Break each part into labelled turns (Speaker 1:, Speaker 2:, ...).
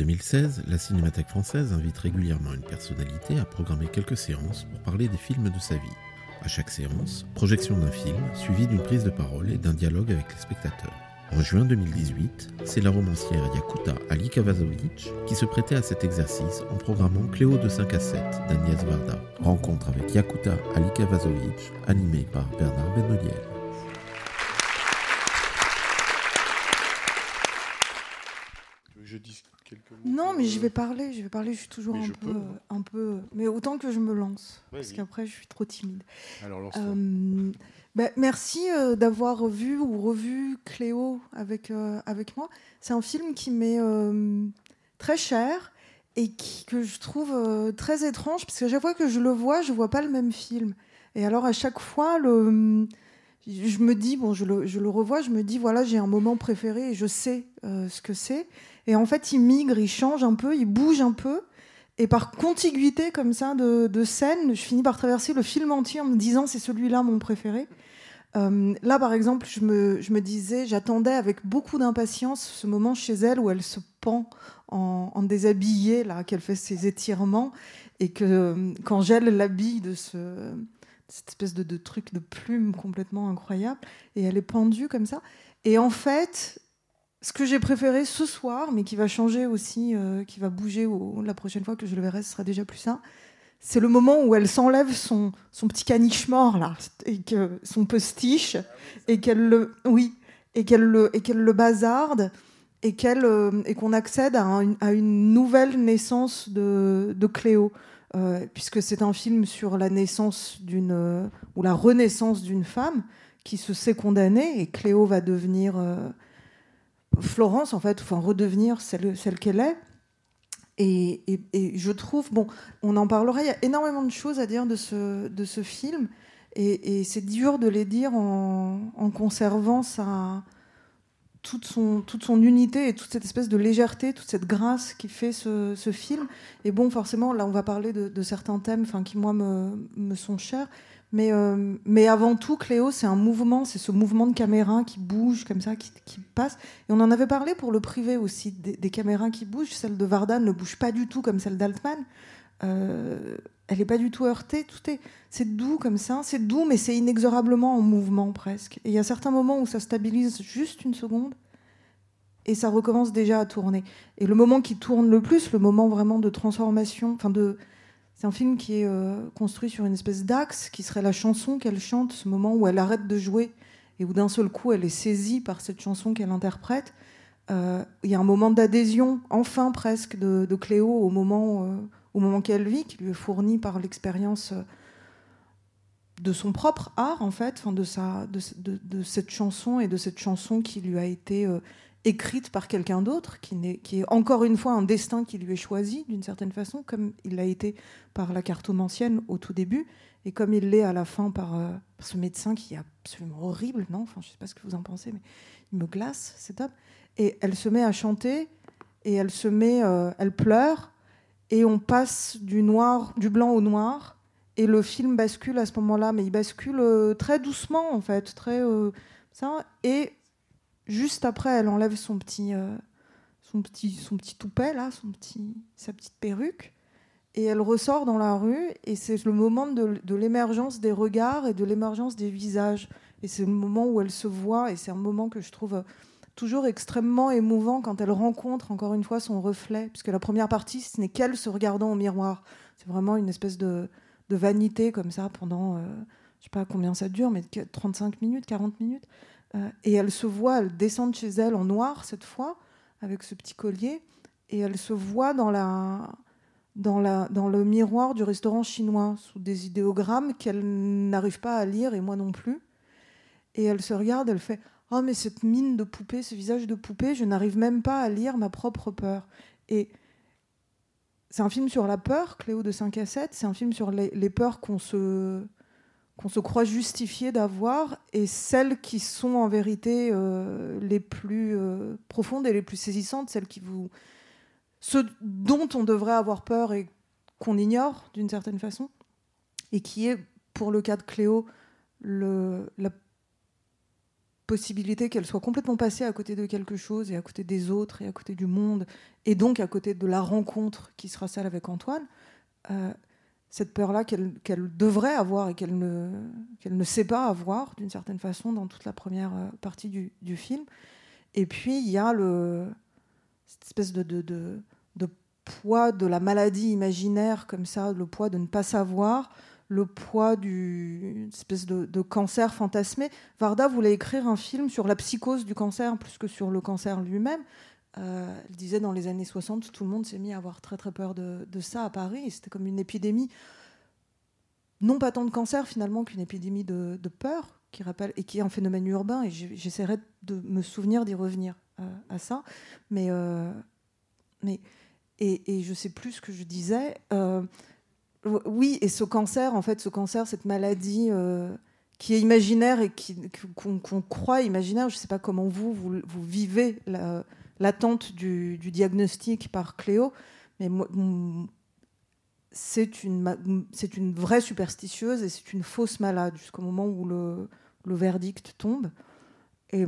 Speaker 1: 2016, la Cinémathèque française invite régulièrement une personnalité à programmer quelques séances pour parler des films de sa vie. À chaque séance, projection d'un film suivie d'une prise de parole et d'un dialogue avec les spectateurs. En juin 2018, c'est la romancière Yakuta Alikavazovic qui se prêtait à cet exercice en programmant Cléo de 5 à 7 d'Agnès Varda. Rencontre avec Yakuta Alikavazovic, animée par Bernard Benoliel.
Speaker 2: Non, mais je vais parler, je vais parler, je suis toujours
Speaker 3: Mais
Speaker 2: un peu,
Speaker 3: peux.
Speaker 2: euh, un peu, mais autant que je me lance, parce qu'après je suis trop timide.
Speaker 3: Alors, lance-toi.
Speaker 2: Euh, bah, merci euh, d'avoir vu ou revu Cléo avec, euh, avec moi. C'est un film qui m'est très cher et qui, que je trouve très étrange, parce qu'à chaque fois que je le vois, je vois pas le même film. Et alors à chaque fois, le, je me dis, bon, je le, je le revois, je me dis, voilà, j'ai un moment préféré et je sais euh, ce que c'est. Et en fait, il migre, il change un peu, il bouge un peu. Et par contiguïté comme ça de, de scènes, je finis par traverser le film entier en me disant c'est celui-là mon préféré. Euh, là, par exemple, je me, je me disais, j'attendais avec beaucoup d'impatience ce moment chez elle où elle se pend en, en déshabillé, là, qu'elle fait ses étirements, et que euh, quand Gel l'habille de ce, cette espèce de, truc de plume complètement incroyable, et elle est pendue comme ça. Et en fait, ce que j'ai préféré ce soir, mais qui va changer aussi, euh, qui va bouger la prochaine fois que je le verrai, ce sera déjà plus ça. C'est le moment où elle s'enlève son, petit caniche mort là, et que son postiche, et qu'elle le, oui, et qu'elle le, et qu'elle le bazarde, et euh, qu'on accède à, à une nouvelle naissance de, de Cléo, Euh, puisque c'est un film sur la naissance d'une, euh, ou la renaissance d'une femme qui se sait condamnée, et Cléo va devenir euh, Florence, en fait, enfin redevenir celle, qu'elle est. Et, je trouve, bon, on en parlera, il y a énormément de choses à dire de ce, de ce film, et, et c'est dur de les dire en, en conservant sa, toute, son, toute son unité et toute cette espèce de légèreté, toute cette grâce qui fait ce, film. Et bon, forcément, là, on va parler de, certains thèmes qui, moi, me, me sont chers. Mais, euh, mais avant tout, Cléo, c'est un mouvement, c'est ce mouvement de caméra qui bouge comme ça, qui, passe. Et on en avait parlé pour le privé aussi, des, caméras qui bougent. Celle de Varda ne bouge pas du tout comme celle d'Altman. Euh, elle n'est pas du tout heurtée. Tout est, c'est doux comme ça. C'est doux, mais c'est inexorablement en mouvement presque. Et il y a certains moments où ça stabilise juste une seconde et ça recommence déjà à tourner. Et le moment qui tourne le plus, le moment vraiment de transformation, enfin de, c'est un film qui est euh, construit sur une espèce d'axe qui serait la chanson qu'elle chante, ce moment où elle arrête de jouer et où d'un seul coup elle est saisie par cette chanson qu'elle interprète. Euh, Il y a un moment d'adhésion, enfin presque, de, Cléo au moment, euh, au moment qu'elle vit, qui lui est fourni par l'expérience euh, de son propre art, en fait, de, sa, de, cette chanson et de cette chanson qui lui a été euh, écrite par quelqu'un d'autre, qui, est encore une fois un destin qui lui est choisi d'une certaine façon, comme il l'a été par la cartomancienne au tout début, et comme il l'est à la fin par, euh, ce médecin qui est absolument horrible, non? Enfin, je sais pas ce que vous en pensez, mais il me glace, cet homme. Et elle se met à chanter, et elle se met, elle pleure, et on passe du noir, du blanc au noir, et le film bascule à ce moment-là, mais il bascule euh, très doucement en fait, très euh, ça. Et juste après, elle enlève son petit, euh, son petit, son petit toupet là, son petit, sa petite perruque, et elle ressort dans la rue. Et c'est le moment de, l'émergence des regards et de l'émergence des visages. Et c'est le moment où elle se voit, et c'est un moment que je trouve toujours extrêmement émouvant quand elle rencontre encore une fois son reflet, puisque la première partie, ce n'est qu'elle se regardant au miroir. C'est vraiment une espèce de, vanité comme ça pendant, euh, je sais pas combien ça dure, mais 35 minutes, 40 minutes. Euh, et elle se voit, elle descend de chez elle en noir cette fois, avec ce petit collier, et elle se voit dans, la, dans le miroir du restaurant chinois, sous des idéogrammes qu'elle n'arrive pas à lire, et moi non plus. Et elle se regarde, elle fait Oh, mais cette mine de poupée, ce visage de poupée, je n'arrive même pas à lire ma propre peur. Et c'est un film sur la peur, Cléo de 5 à 7. C'est un film sur les, peurs qu'on se, qu'on se croit justifié d'avoir et celles qui sont en vérité euh, les plus euh, profondes et les plus saisissantes, celles qui vous. ce dont on devrait avoir peur et qu'on ignore d'une certaine façon, et qui est, pour le cas de Cléo, le, la possibilité qu'elle soit complètement passée à côté de quelque chose et à côté des autres et à côté du monde et donc à côté de la rencontre qui sera celle avec Antoine, euh, cette peur-là qu'elle devrait avoir et qu'elle ne, ne sait pas avoir d'une certaine façon dans toute la première euh, partie du, du film. Et puis il y a le, cette espèce de, de, de poids de la maladie imaginaire comme ça, le poids de ne pas savoir, le poids d'une espèce de, cancer fantasmé. Varda voulait écrire un film sur la psychose du cancer plus que sur le cancer lui-même. Euh, elle disait dans les années 60, tout le monde s'est mis à avoir très très peur de, ça à Paris. C'était comme une épidémie, non pas tant de cancer finalement qu'une épidémie de, peur, qui rappelle et qui est un phénomène urbain. Et j'essaierai de me souvenir d'y revenir euh, à ça. Mais, euh, mais et, et je sais plus ce que je disais. Oui, et ce cancer, en fait, ce cancer, cette maladie euh, qui est imaginaire et qu'on croit imaginaire, je ne sais pas comment vous, vous, vivez la- l'attente du, diagnostic par Cléo, mais c'est une, une vraie superstitieuse et c'est une fausse malade jusqu'au moment où le, le verdict tombe. Et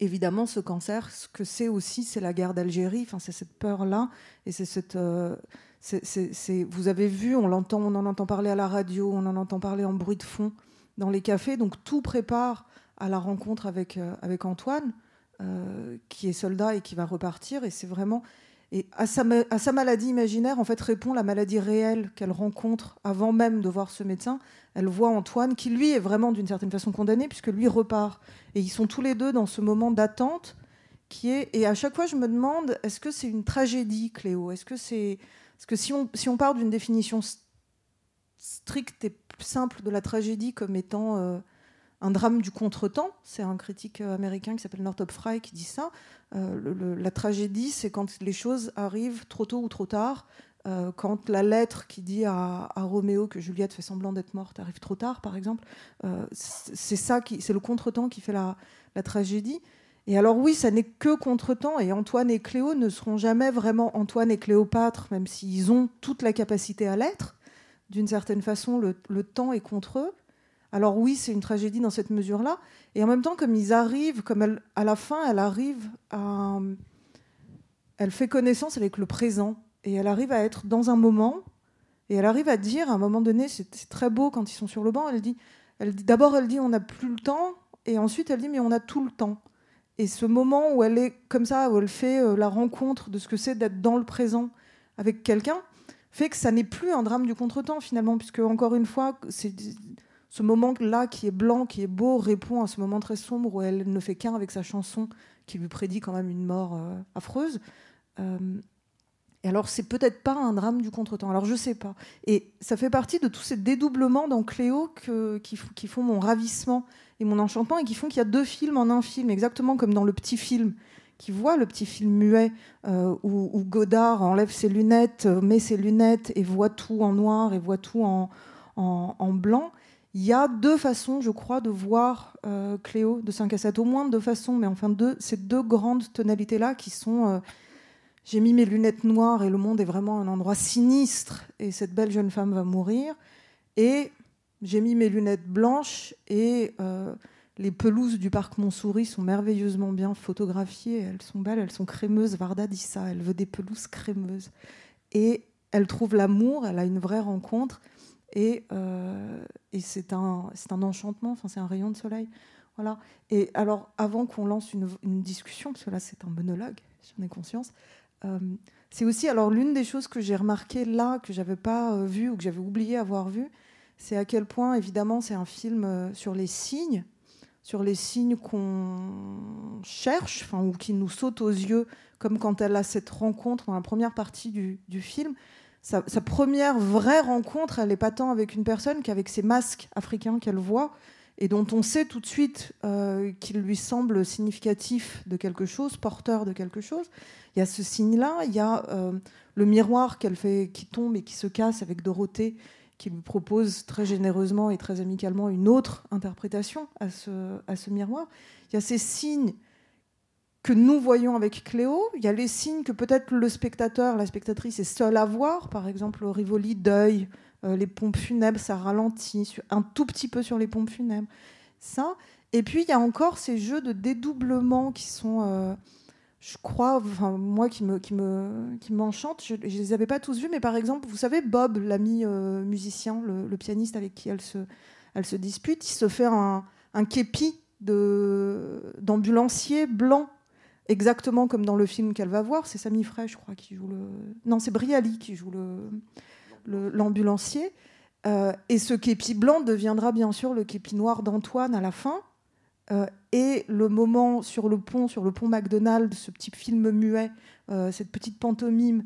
Speaker 2: évidemment, ce cancer, ce que c'est aussi, c'est la guerre d'Algérie, enfin, c'est cette peur-là et c'est cette. euh, vous avez vu, on, l'entend, on en entend parler à la radio, on en entend parler en bruit de fond dans les cafés, donc tout prépare à la rencontre avec, euh, Antoine, euh, qui est soldat et qui va repartir, et c'est vraiment... Et à sa, à sa maladie imaginaire, en fait, répond la maladie réelle qu'elle rencontre avant même de voir ce médecin. Elle voit Antoine, qui lui est vraiment d'une certaine façon condamné, puisque lui repart. Et ils sont tous les deux dans ce moment d'attente qui est. Et à chaque fois, je me demande est-ce que c'est une tragédie, Cléo? Est-ce que c'est. Parce que si on, part d'une définition stricte et simple de la tragédie comme étant euh, un drame du contretemps, c'est un critique euh, américain qui s'appelle Northrop Frye qui dit ça. euh, la tragédie, c'est quand les choses arrivent trop tôt ou trop tard. quand la lettre qui dit à, Roméo que Juliette fait semblant d'être morte arrive trop tard, par exemple, c'est ça qui, c'est le contretemps qui fait la tragédie. Et alors oui, ça n'est que contretemps, et Antoine et Cléo ne seront jamais vraiment Antoine et Cléopâtre, même s'ils ont toute la capacité à l'être. D'une certaine façon, le, temps est contre eux. Alors oui, c'est une tragédie dans cette mesure-là. Et en même temps, comme ils arrivent, comme elle, à la fin, elle arrive à... Elle fait connaissance avec le présent. Et elle arrive à être dans un moment. Et elle arrive à dire, à un moment donné, c'est très beau quand ils sont sur le banc. Elle dit D'abord, elle dit, on n'a plus le temps. Et ensuite, elle dit, mais on a tout le temps. Et ce moment où elle est comme ça, où elle fait euh, la rencontre de ce que c'est d'être dans le présent avec quelqu'un, fait que ça n'est plus un drame du contretemps finalement, puisque encore une fois, c'est ce moment-là qui est blanc, qui est beau, répond à ce moment très sombre où elle ne fait qu'un avec sa chanson qui lui prédit quand même une mort euh, affreuse. Euh, et alors, c'est peut-être pas un drame du contretemps. Alors, je sais pas. Et ça fait partie de tous ces dédoublements dans Cléo qui font mon ravissement et mon enchantement et qui font qu'il y a deux films en un film, exactement comme dans le petit film qui voit le petit film muet euh, où, Godard enlève ses lunettes, euh, met ses lunettes et voit tout en noir et voit tout en, blanc. Il y a deux façons, je crois, de voir euh, Cléo de 5 à 7, au moins deux façons, mais enfin ces deux grandes tonalités-là qui sont j'ai mis mes lunettes noires et le monde est vraiment un endroit sinistre et cette belle jeune femme va mourir. Et j'ai mis mes lunettes blanches et euh, les pelouses du parc Montsouris sont merveilleusement bien photographiées. Elles sont belles, elles sont crémeuses. Varda dit ça, elle veut des pelouses crémeuses. Et elle trouve l'amour, elle a une vraie rencontre. Et, euh, c'est un, enchantement, enfin, c'est un rayon de soleil. Voilà. Et alors, avant qu'on lance une, une discussion, parce que là c'est un monologue, j'en ai conscience, euh, c'est aussi alors l'une des choses que j'ai remarqué là, que j'avais pas euh, vu ou que j'avais oublié avoir vu, c'est à quel point, évidemment, c'est un film euh, sur les signes, sur les signes qu'on cherche, enfin, ou qui nous sautent aux yeux, comme quand elle a cette rencontre dans la première partie du, film. Sa, sa première vraie rencontre, elle n'est pas tant avec une personne qu'avec ces masques africains qu'elle voit. et dont on sait tout de suite euh, qu'il lui semble significatif de quelque chose, porteur de quelque chose. Il y a ce signe-là, il y a euh, le miroir qu'elle fait, qui tombe et qui se casse avec Dorothée, qui lui propose très généreusement et très amicalement une autre interprétation à ce, à ce miroir. Il y a ces signes que nous voyons avec Cléo, il y a les signes que peut-être le spectateur, la spectatrice est seule à voir, par exemple le Rivoli deuil, euh, les pompes funèbres, ça ralentit un tout petit peu sur les pompes funèbres. Ça. Et puis il y a encore ces jeux de dédoublement qui sont, euh, je crois, enfin, moi qui me qui me qui m'enchantent. Je, ne les avais pas tous vus, mais par exemple, vous savez Bob, l'ami euh, musicien, le, pianiste avec qui elle se elle se dispute, il se fait un, un képi d'ambulancier blanc exactement comme dans le film qu'elle va voir. C'est Sami Frey, je crois, qui joue le. Non, c'est Briali qui joue le l'ambulancier. Euh, et ce képi blanc deviendra bien sûr le képi noir d'Antoine à la fin. Euh, et le moment sur le pont, sur le pont McDonald's, ce petit film muet, euh, cette petite pantomime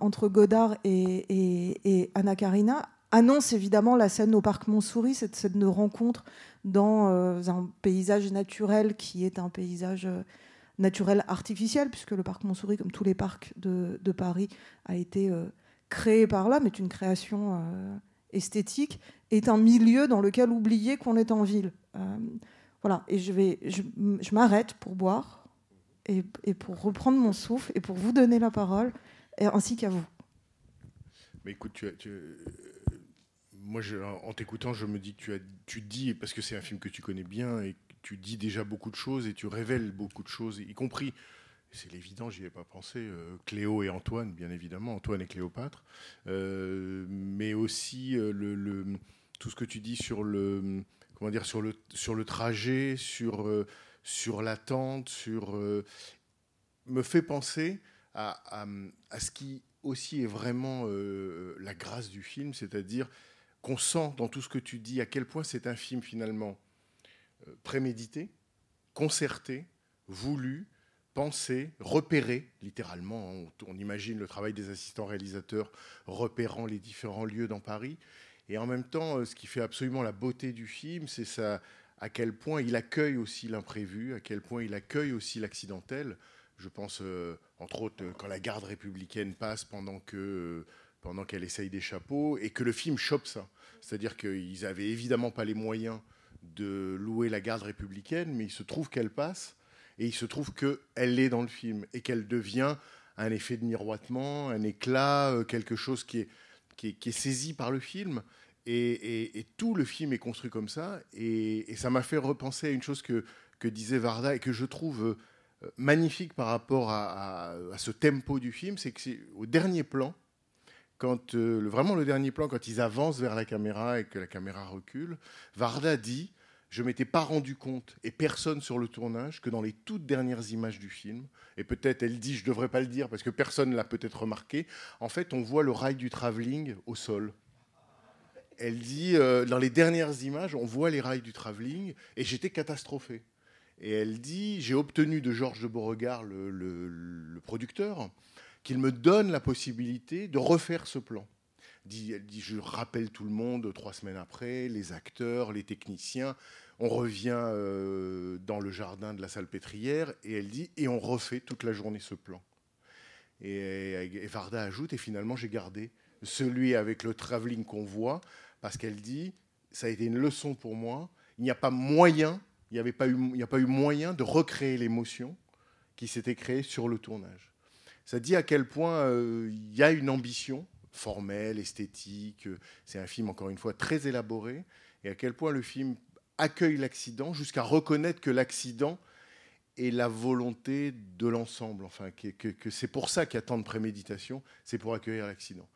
Speaker 2: entre Godard et, Anna Karina, annonce évidemment la scène au parc Montsouris, cette scène de rencontre dans un paysage naturel qui est un paysage naturel artificiel, puisque le parc Montsouris, comme tous les parcs de, Paris, a été euh, créé par là, mais une création euh, esthétique, est un milieu dans lequel oublier qu'on est en ville. Voilà, et je, vais, je, m'arrête pour boire et, pour reprendre mon souffle et pour vous donner la parole, et, ainsi qu'à vous.
Speaker 3: Mais écoute, moi, en t'écoutant, je me dis que tu, dis, parce que c'est un film que tu connais bien et tu dis déjà beaucoup de choses et tu révèles beaucoup de choses, y compris, c'est l'évident, j'y ai pas pensé, euh, Cléo et Antoine, bien évidemment, Antoine et Cléopâtre, euh, mais aussi euh, tout ce que tu dis sur le, comment dire, sur le, sur le trajet, sur, sur l'attente, sur, me fait penser à, à, ce qui aussi est vraiment la grâce du film, c'est-à-dire qu'on sent dans tout ce que tu dis à quel point c'est un film finalement euh, prémédité, concerté, voulu, pensé, repéré, littéralement. On, imagine le travail des assistants réalisateurs repérant les différents lieux dans Paris. Et en même temps, euh, ce qui fait absolument la beauté du film, c'est ça, à quel point il accueille aussi l'imprévu, à quel point il accueille aussi l'accidentel. Je pense, euh, entre autres, quand la garde républicaine passe pendant que pendant qu'elle essaye des chapeaux, et que le film chope ça. C'est-à-dire qu'ils n'avaient évidemment pas les moyens de louer la garde républicaine, mais il se trouve qu'elle passe, et il se trouve qu'elle est dans le film, et qu'elle devient un effet de miroitement, un éclat, euh, quelque chose qui est, qui est, saisi par le film. Et, tout le film est construit comme ça. Et, ça m'a fait repenser à une chose que, disait Varda et que je trouve euh, magnifique par rapport à, ce tempo du film, c'est que c'est au dernier plan, quand euh, vraiment le dernier plan, quand ils avancent vers la caméra et que la caméra recule, Varda dit je m'étais pas rendu compte, et personne sur le tournage, que dans les toutes dernières images du film, et peut-être elle dit, je devrais pas le dire parce que personne l'a peut-être remarqué, en fait on voit le rail du travelling au sol. Elle dit, euh, dans les dernières images, on voit les rails du travelling, et j'étais catastrophé. Et elle dit, j'ai obtenu de Georges de Beauregard, le producteur, qu'il me donne la possibilité de refaire ce plan. Elle dit, je rappelle tout le monde trois semaines après, les acteurs, les techniciens. On revient euh, dans le jardin de la salle pétrière et elle dit, et on refait toute la journée ce plan. Et, Varda ajoute, et finalement j'ai gardé celui avec le travelling qu'on voit, parce qu'elle dit, ça a été une leçon pour moi, il n'y a pas moyen, il n'y avait pas eu, il a pas eu moyen de recréer l'émotion qui s'était créée sur le tournage ça dit à quel point euh, il y a une ambition formelle, esthétique. C'est un film, encore une fois, très élaboré. Et à quel point le film accueille l'accident jusqu'à reconnaître que l'accident est la volonté de l'ensemble. Enfin, que, c'est pour ça qu'il y a tant de préméditation, c'est pour accueillir l'accident.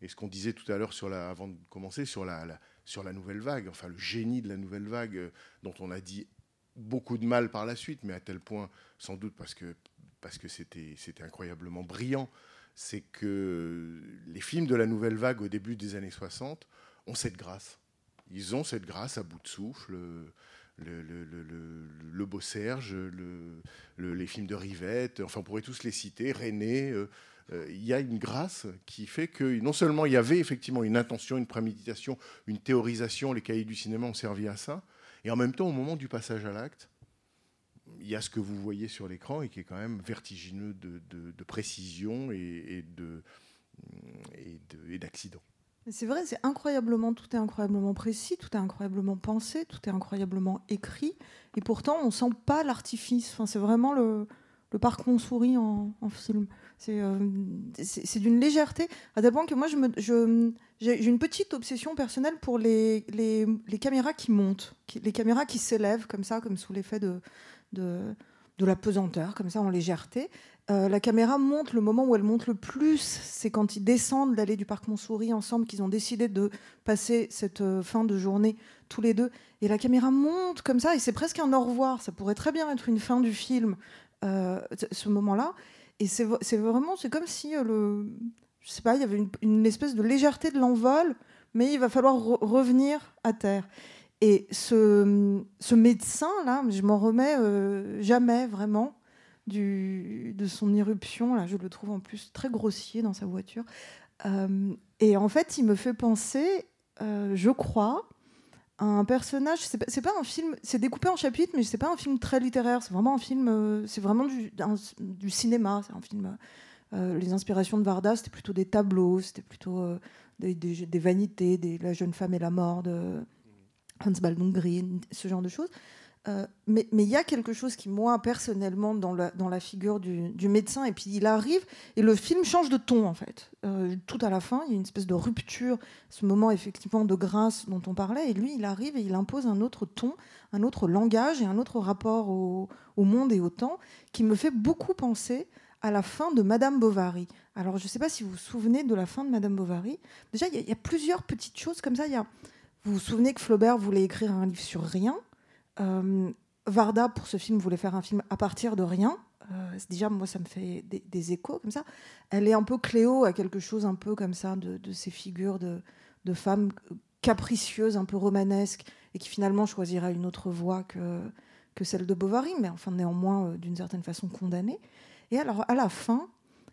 Speaker 3: Et ce qu'on disait tout à l'heure avant de commencer sur la, sur la nouvelle vague, enfin le génie de la nouvelle vague, euh, dont on a dit beaucoup de mal par la suite, mais à tel point, sans doute parce que parce que c'était incroyablement brillant, c'est que les films de la nouvelle vague au début des années 60 ont cette grâce. Ils ont cette grâce à bout de souffle. Le, le, le, Beau Serge, les films de Rivette, enfin on pourrait tous les citer, René. Euh, euh, il y a une grâce qui fait que non seulement il y avait effectivement une intention, une préméditation, une théorisation, les cahiers du cinéma ont servi à ça, Et en même temps, au moment du passage à l'acte, il y a ce que vous voyez sur l'écran et qui est quand même vertigineux de, précision et, et de et de- et d'accident.
Speaker 2: C'est vrai, c'est incroyablement, tout est incroyablement précis, tout est incroyablement pensé, tout est incroyablement écrit, et pourtant on sent pas l'artifice. Enfin, c'est vraiment le, le parc Montsouris en, en film. C'est euh, c'est- d'une légèreté, à tel point que moi, j'ai une petite obsession personnelle pour les, caméras qui montent, les caméras qui s'élèvent comme ça, comme sous l'effet de, la pesanteur, comme ça, en légèreté. Euh, la caméra monte, le moment où elle monte le plus, c'est quand ils descendent l'allée du parc Montsouris ensemble, qu'ils ont décidé de passer cette euh, fin de journée tous les deux. Et la caméra monte comme ça, et c'est presque un au revoir. Ça pourrait très bien être une fin du film, ce moment-là. Et c'est vraiment, c'est comme si euh, le, je sais pas, il y avait une, espèce de légèreté de l'envol, mais il va falloir re- revenir à terre. Et ce, ce médecin-là, je m'en remets euh, jamais vraiment du, de son irruption. Là, je le trouve en plus très grossier dans sa voiture. Euh, et en fait, il me fait penser, euh, je crois, un personnage. C'est pas, un film, c'est découpé en chapitres, mais c'est pas un film très littéraire. C'est vraiment un film, euh, c'est vraiment du, cinéma. C'est un film. euh, les inspirations de Varda, c'était plutôt des tableaux, c'était plutôt euh, des, vanités, La jeune femme et la mort de Hans Baldung ce genre de choses. Euh, mais il y a quelque chose qui, moi, personnellement, dans la, figure du, médecin, et puis il arrive, et le film change de ton, en fait. Euh, tout à la fin, il y a une espèce de rupture, ce moment, effectivement, de grâce dont on parlait, et lui, il arrive et il impose un autre ton, un autre langage et un autre rapport au, monde et au temps, qui me fait beaucoup penser à la fin de Madame Bovary. Alors, je ne sais pas si vous vous souvenez de la fin de Madame Bovary. Déjà, il y, a- plusieurs petites choses comme ça. Y a, vous vous souvenez que Flaubert voulait écrire un livre sur rien euh, Varda, pour ce film, voulait faire un film à partir de rien. Euh, déjà, moi, ça me fait des, échos comme ça. Elle est un peu Cléo à quelque chose un peu comme ça, de, ces figures de, femmes capricieuses, un peu romanesques, et qui finalement choisiraient une autre voie que, que celle de Bovary, mais enfin néanmoins euh, d'une certaine façon condamnée. Et alors, à la fin,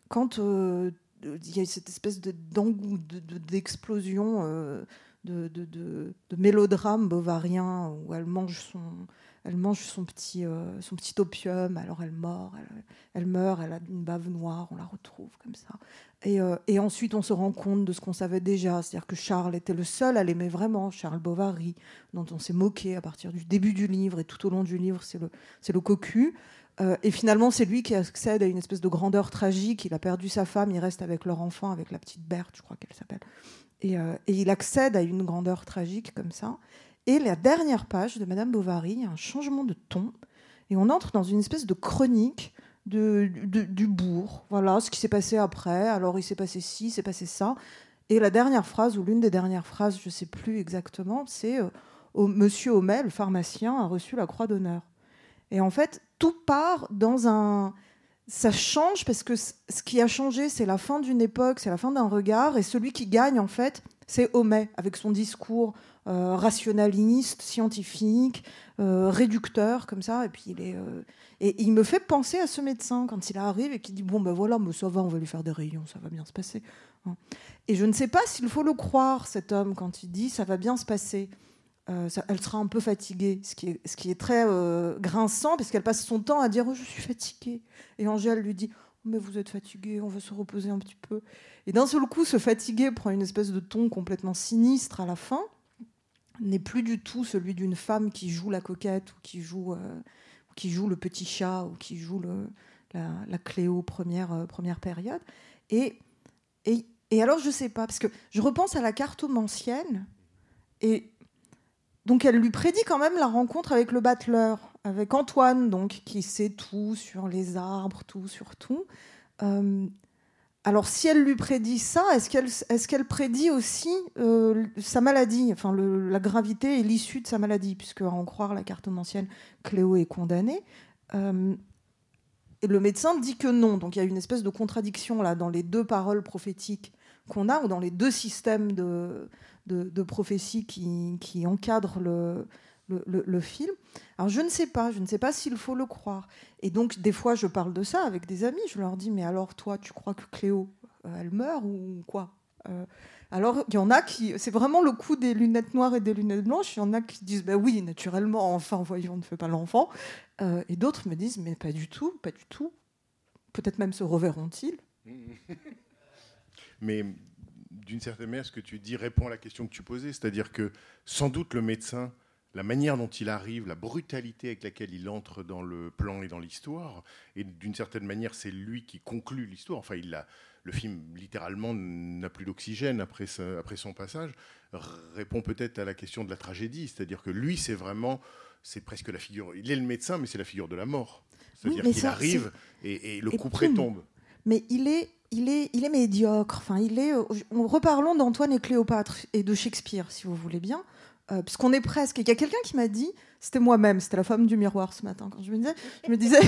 Speaker 2: quand il y a cette espèce de- d'engou- de- de- de, de, mélodrame bovarien où elle mange son, elle mange son petit, euh, son petit opium, alors elle meurt, elle, meurt, elle a une bave noire, on la retrouve comme ça. Et, euh, et ensuite, on se rend compte de ce qu'on savait déjà, c'est-à-dire que Charles était le seul à l'aimer vraiment, Charles Bovary, dont on s'est moqué à partir du début du livre et tout au long du livre, c'est le, le cocu. Euh, et finalement, c'est lui qui accède à une espèce de grandeur tragique. Il a perdu sa femme, il reste avec leur enfant, avec la petite Berthe, je crois qu'elle s'appelle. Et, euh, et il accède à une grandeur tragique comme ça. Et la dernière page de Madame Bovary, il y a un changement de ton. Et on entre dans une espèce de chronique de, du bourg. Voilà ce qui s'est passé après. Alors il s'est passé ci, il s'est passé ça. Et la dernière phrase, ou l'une des dernières phrases, je ne sais plus exactement, c'est euh, Monsieur Homais, le pharmacien, a reçu la croix d'honneur. Et en fait, tout part dans un. Ça change parce que ce qui a changé, c'est la fin d'une époque, c'est la fin d'un regard, et celui qui gagne, en fait, c'est Homais, avec son discours euh, rationaliste, scientifique, euh, réducteur, comme ça. Et puis il est. euh, Et il me fait penser à ce médecin quand il arrive et qui dit Bon, ben voilà, mais ça va, on va lui faire des rayons, ça va bien se passer. Hein. Et je ne sais pas s'il faut le croire, cet homme, quand il dit Ça va bien se passer. Euh, elle sera un peu fatiguée, ce qui est, très euh, grinçant, parce qu'elle passe son temps à dire oh, Je suis fatiguée. Et Angèle lui dit Oh, Mais vous êtes fatiguée, on va se reposer un petit peu. Et d'un seul coup, ce fatigué prend une espèce de ton complètement sinistre à la fin, n'est plus du tout celui d'une femme qui joue la coquette ou qui joue, euh, le petit chat ou qui joue la, Cléo première, euh, première période. Et, alors, je sais pas, parce que je repense à la cartomancienne et donc elle lui prédit quand même la rencontre avec le battleur, avec Antoine, donc qui sait tout sur les arbres, tout sur tout. Euh, alors si elle lui prédit ça, est-ce qu'elle est prédit aussi euh, sa maladie, enfin la gravité et l'issue de sa maladie, puisque à en croire la cartomancienne, Cléo est condamnée. Euh, et le médecin dit que non. Donc il y a une espèce de contradiction là dans les deux paroles prophétiques qu'on a, ou dans les deux systèmes de, de, de prophétie qui, encadrent le, film. Alors je ne sais pas, je ne sais pas s'il faut le croire. Et donc des fois je parle de ça avec des amis, je leur dis mais alors toi tu crois que Cléo euh, elle meurt ou quoi? Euh, alors, il y en a qui. C'est vraiment le coup des lunettes noires et des lunettes blanches. Il y en a qui disent Ben oui, naturellement, enfin, voyons, on ne fait pas l'enfant. Euh, et d'autres me disent Mais pas du tout, pas du tout. Peut-être même se reverront-ils.
Speaker 3: Mais d'une certaine manière, ce que tu dis répond à la question que tu posais, c'est-à-dire que sans doute le médecin, la manière dont il arrive, la brutalité avec laquelle il entre dans le plan et dans l'histoire, et d'une certaine manière, c'est lui qui conclut l'histoire. Enfin, il a, le film littéralement n'a plus d'oxygène après, sa- après son passage, répond peut-être à la question de la tragédie, c'est-à-dire que lui, c'est vraiment, c'est presque la figure. Il est le médecin, mais c'est la figure de la mort. C'est-à-dire qu'il arrive et, et le
Speaker 2: et
Speaker 3: coup près tombe.
Speaker 2: Mais il est, il est, il est médiocre. Enfin, il est. euh, Reparlons d'Antoine et Cléopâtre et de Shakespeare, si vous voulez bien, euh, puisqu'on est presque. Il y a quelqu'un qui m'a dit, c'était moi-même, c'était la femme du miroir ce matin quand je me disais, je me disais.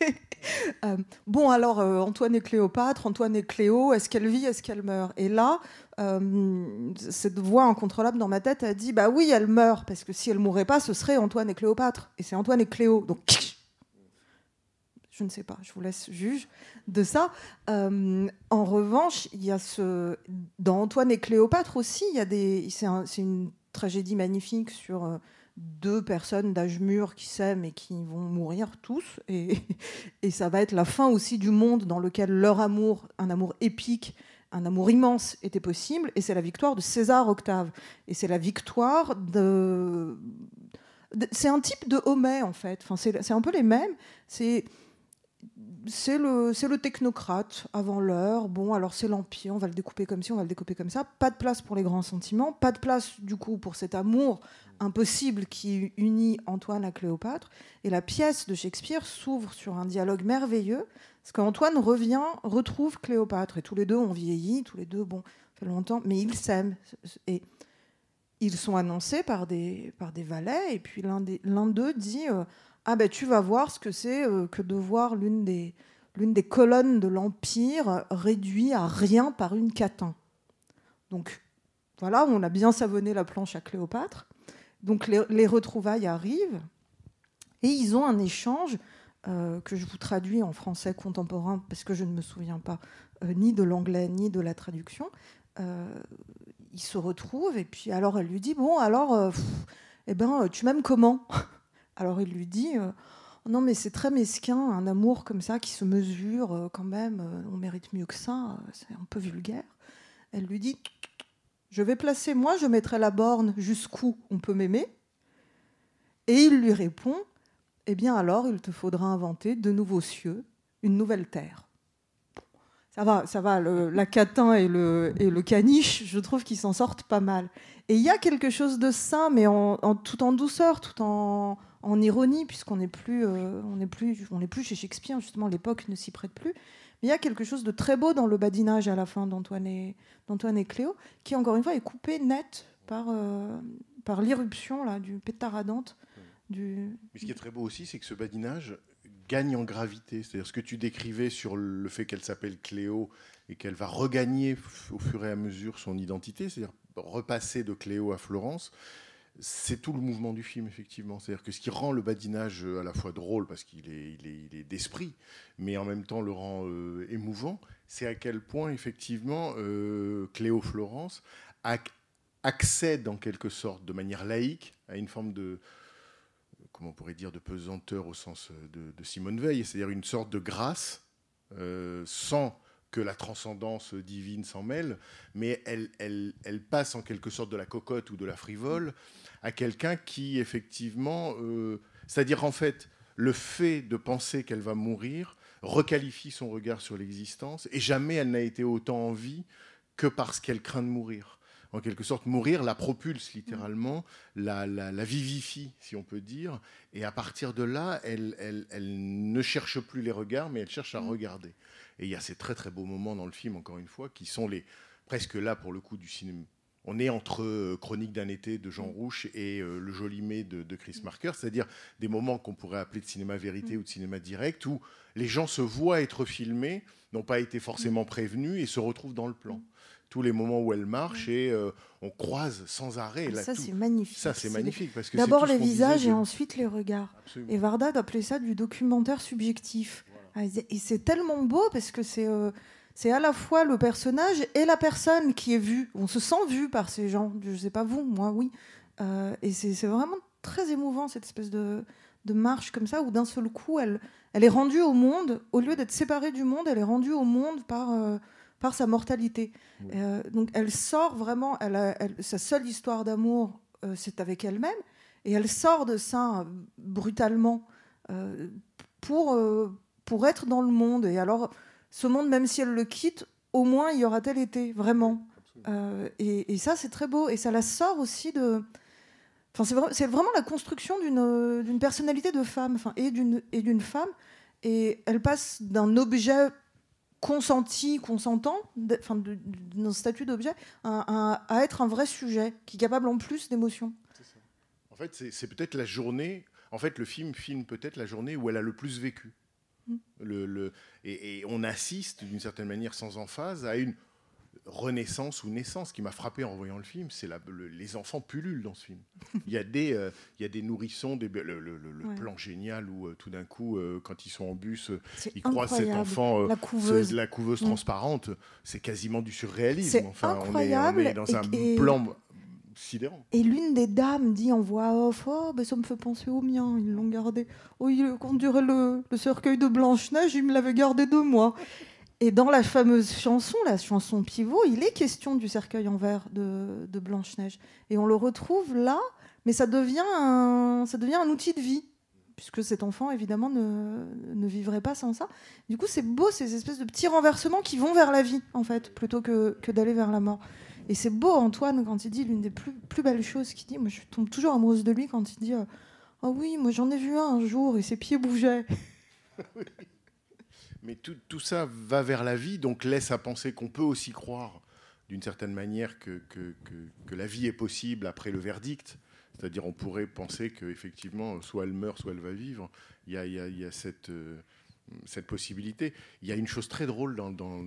Speaker 2: euh, bon alors euh, Antoine et Cléopâtre, Antoine et Cléo, est-ce qu'elle vit, est-ce qu'elle meurt? Et là, cette voix incontrôlable dans ma tête a dit bah oui, elle meurt parce que si elle mourrait pas, ce serait Antoine et Cléopâtre et c'est Antoine et Cléo. Donc je ne sais pas, je vous laisse juge de ça. Euh, en revanche, il y a ce dans Antoine et Cléopâtre aussi, il y a des c'est un- une tragédie magnifique sur euh, deux personnes d'âge mûr qui s'aiment et qui vont mourir tous et, et ça va être la fin aussi du monde dans lequel leur amour, un amour épique, un amour immense était possible et c'est la victoire de César Octave et c'est la victoire de, c'est un type de Homais en fait. Enfin, c'est un peu les mêmes. C'est c'est le, technocrate avant l'heure. Bon, alors c'est l'Empire, on va le découper comme ci, on va le découper comme ça. Pas de place pour les grands sentiments, pas de place du coup pour cet amour impossible qui unit Antoine à Cléopâtre. Et la pièce de Shakespeare s'ouvre sur un dialogue merveilleux, parce qu'Antoine revient, retrouve Cléopâtre, et tous les deux ont vieilli, tous les deux, bon, ça fait longtemps, mais ils s'aiment. Et ils sont annoncés par des, valets, et puis l'un d'eux dit euh, Ah ben tu vas voir ce que c'est euh, que de voir l'une des, l'une des colonnes de l'Empire réduite à rien par une catin. Donc voilà, on a bien savonné la planche à Cléopâtre. Donc les, les retrouvailles arrivent, et ils ont un échange euh, que je vous traduis en français contemporain, parce que je ne me souviens pas euh, ni de l'anglais ni de la traduction. Ils se retrouvent et puis alors elle lui dit bon alors eh ben tu m'aimes comment? Alors il lui dit euh, non mais c'est très mesquin un amour comme ça qui se mesure euh, quand même euh, on mérite mieux que ça c'est un peu vulgaire elle lui dit je vais placer moi je mettrai la borne jusqu'où on peut m'aimer et il lui répond eh bien alors il te faudra inventer de nouveaux cieux une nouvelle terre ça va, ça va. Le, la catin et le, caniche, je trouve qu'ils s'en sortent pas mal. Et il y a quelque chose de ça, mais en- tout en douceur, tout en, en ironie, puisqu'on n'est plus, euh, on n'est plus, on n'est plus chez Shakespeare. Justement, l'époque ne s'y prête plus. Mais il y a quelque chose de très beau dans le badinage à la fin d'Antoine et, d'Antoine et Cléo, qui encore une fois est coupé net par, euh, par l'irruption là du pétaradante. Du...
Speaker 3: Mais ce qui est très beau aussi, c'est que ce badinage gagne en gravité. C'est-à-dire ce que tu décrivais sur le fait qu'elle s'appelle Cléo et qu'elle va regagner au fur et à mesure son identité, c'est-à-dire repasser de Cléo à Florence. C'est tout le mouvement du film, effectivement. C'est-à-dire que ce qui rend le badinage euh, à la fois drôle, parce qu'il est, il est, il est d'esprit, mais en même temps le rend euh, émouvant, c'est à quel point, effectivement, euh, Cléo Florence ac- accède en quelque sorte, de manière laïque, à une forme de, comment on pourrait dire, de pesanteur au sens de, Simone Veil, c'est-à-dire une sorte de grâce, sans que la transcendance divine s'en mêle, mais elle, elle, elle passe en quelque sorte de la cocotte ou de la frivole à quelqu'un qui, effectivement, euh, c'est-à-dire en fait, le fait de penser qu'elle va mourir requalifie son regard sur l'existence, et jamais elle n'a été autant en vie que parce qu'elle craint de mourir. En quelque sorte, mourir la propulse littéralement, la, la- la vivifie, si on peut dire, et à partir de là, elle, elle- elle ne cherche plus les regards, mais elle cherche à regarder. Et il y a ces très très beaux moments dans le film, encore une fois, qui sont les presque là pour le coup du cinéma. On est entre euh, Chronique d'un été de Jean Rouche et euh, Le Joli Mai de, de Chris Marker, c'est-à-dire des moments qu'on pourrait appeler de cinéma vérité ou de cinéma direct, où les gens se voient être filmés, n'ont pas été forcément prévenus et se retrouvent dans le plan. Tous les moments où elle marche et euh, on croise sans arrêt. Là,
Speaker 2: ça, c'est magnifique.
Speaker 3: ça, c'est magnifique. parce que
Speaker 2: D'abord les visages et ensuite les regards.
Speaker 3: Absolument.
Speaker 2: Et Varda appelait ça du documentaire subjectif. Ah, et c'est- tellement beau parce que c'est euh, c'est à la fois le personnage et la personne qui est vue. On se sent vu par ces gens. Je sais pas vous, moi oui. Euh, et c'est vraiment très émouvant cette espèce de, de marche comme ça où d'un seul coup elle, elle est rendue au monde au lieu d'être séparée du monde, elle est rendue au monde par euh, par sa mortalité. Donc elle sort vraiment. Elle a- elle- sa seule histoire d'amour, c'est avec elle-même, et elle sort de ça brutalement pour pour être dans le monde. Et alors ce monde, même si elle le quitte, au moins y aura-t-elle été vraiment. Euh, et, et ça, c'est très beau. Et ça la sort aussi de. Enfin, c'est vra- c'est vraiment la construction d'une euh, d'une personnalité de femme, enfin, et d'une et d'une femme. Et elle passe d'un objet consenti, consentant, de- enfin, de- de- d'un statut d'objet, à, à- à être un vrai sujet qui est capable en plus d'émotion.
Speaker 3: En fait, c'est c'est peut-être la journée. En fait, le film filme peut-être la journée où elle a le plus vécu. Le, le- et, et on assiste d'une certaine manière sans emphase à une renaissance ou naissance qui m'a frappé en voyant le film. C'est le- les enfants pullulent dans ce film. Il y a des, euh, il y a des nourrissons, des, le, le- le- le
Speaker 2: Ouais.
Speaker 3: plan génial où euh, tout d'un coup, euh, quand ils sont en bus, euh, ils croisent cet enfant.
Speaker 2: La couveuse.
Speaker 3: la couveuse transparente, c'est quasiment du surréalisme. Enfin,
Speaker 2: incroyable
Speaker 3: On est, on est dans
Speaker 2: et-
Speaker 3: un
Speaker 2: et-
Speaker 3: plan
Speaker 2: Et l'une des dames dit en voix off Oh, ben ça me fait penser au mien, ils l'ont gardé. Oh, il, on le, cercueil de Blanche-Neige, il me l'avait gardé de moi. Et dans la fameuse chanson, la chanson pivot, il est question du cercueil en verre de, Blanche-Neige. Et on le retrouve là, mais ça devient un, outil de vie. Puisque cet enfant, évidemment, ne, vivrait pas sans ça. Du coup, c'est beau, ces espèces de petits renversements qui vont vers la vie, en fait, plutôt que d'aller vers la mort. Et c'est beau, Antoine, quand il dit l'une des plus, belles choses qu'il dit. Moi, je tombe toujours amoureuse de lui quand il dit Ah oui, moi j'en ai vu un un jour et ses pieds bougeaient.
Speaker 3: Mais tout, tout ça va vers la vie, donc laisse à penser qu'on peut aussi croire, d'une certaine manière, que, que, que- la vie est possible après le verdict. C'est-à-dire, on pourrait penser qu'effectivement, soit elle meurt, soit elle va vivre. Il y a, il y a- cette, euh, cette possibilité. Il y a une chose très drôle dans, dans,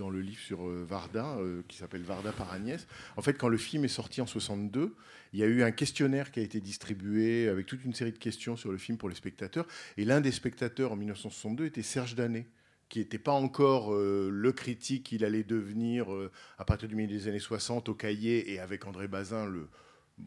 Speaker 3: dans le livre sur euh, Varda, euh, qui s'appelle Varda par Agnès. En fait, quand le film est sorti en 62, il y a eu un questionnaire qui a été distribué avec toute une série de questions sur le film pour les spectateurs. Et l'un des spectateurs en 1962 était Serge Danet, qui n'était pas encore euh, le critique qu'il allait devenir à partir du milieu des années 60 au cahier et avec André Bazin, le,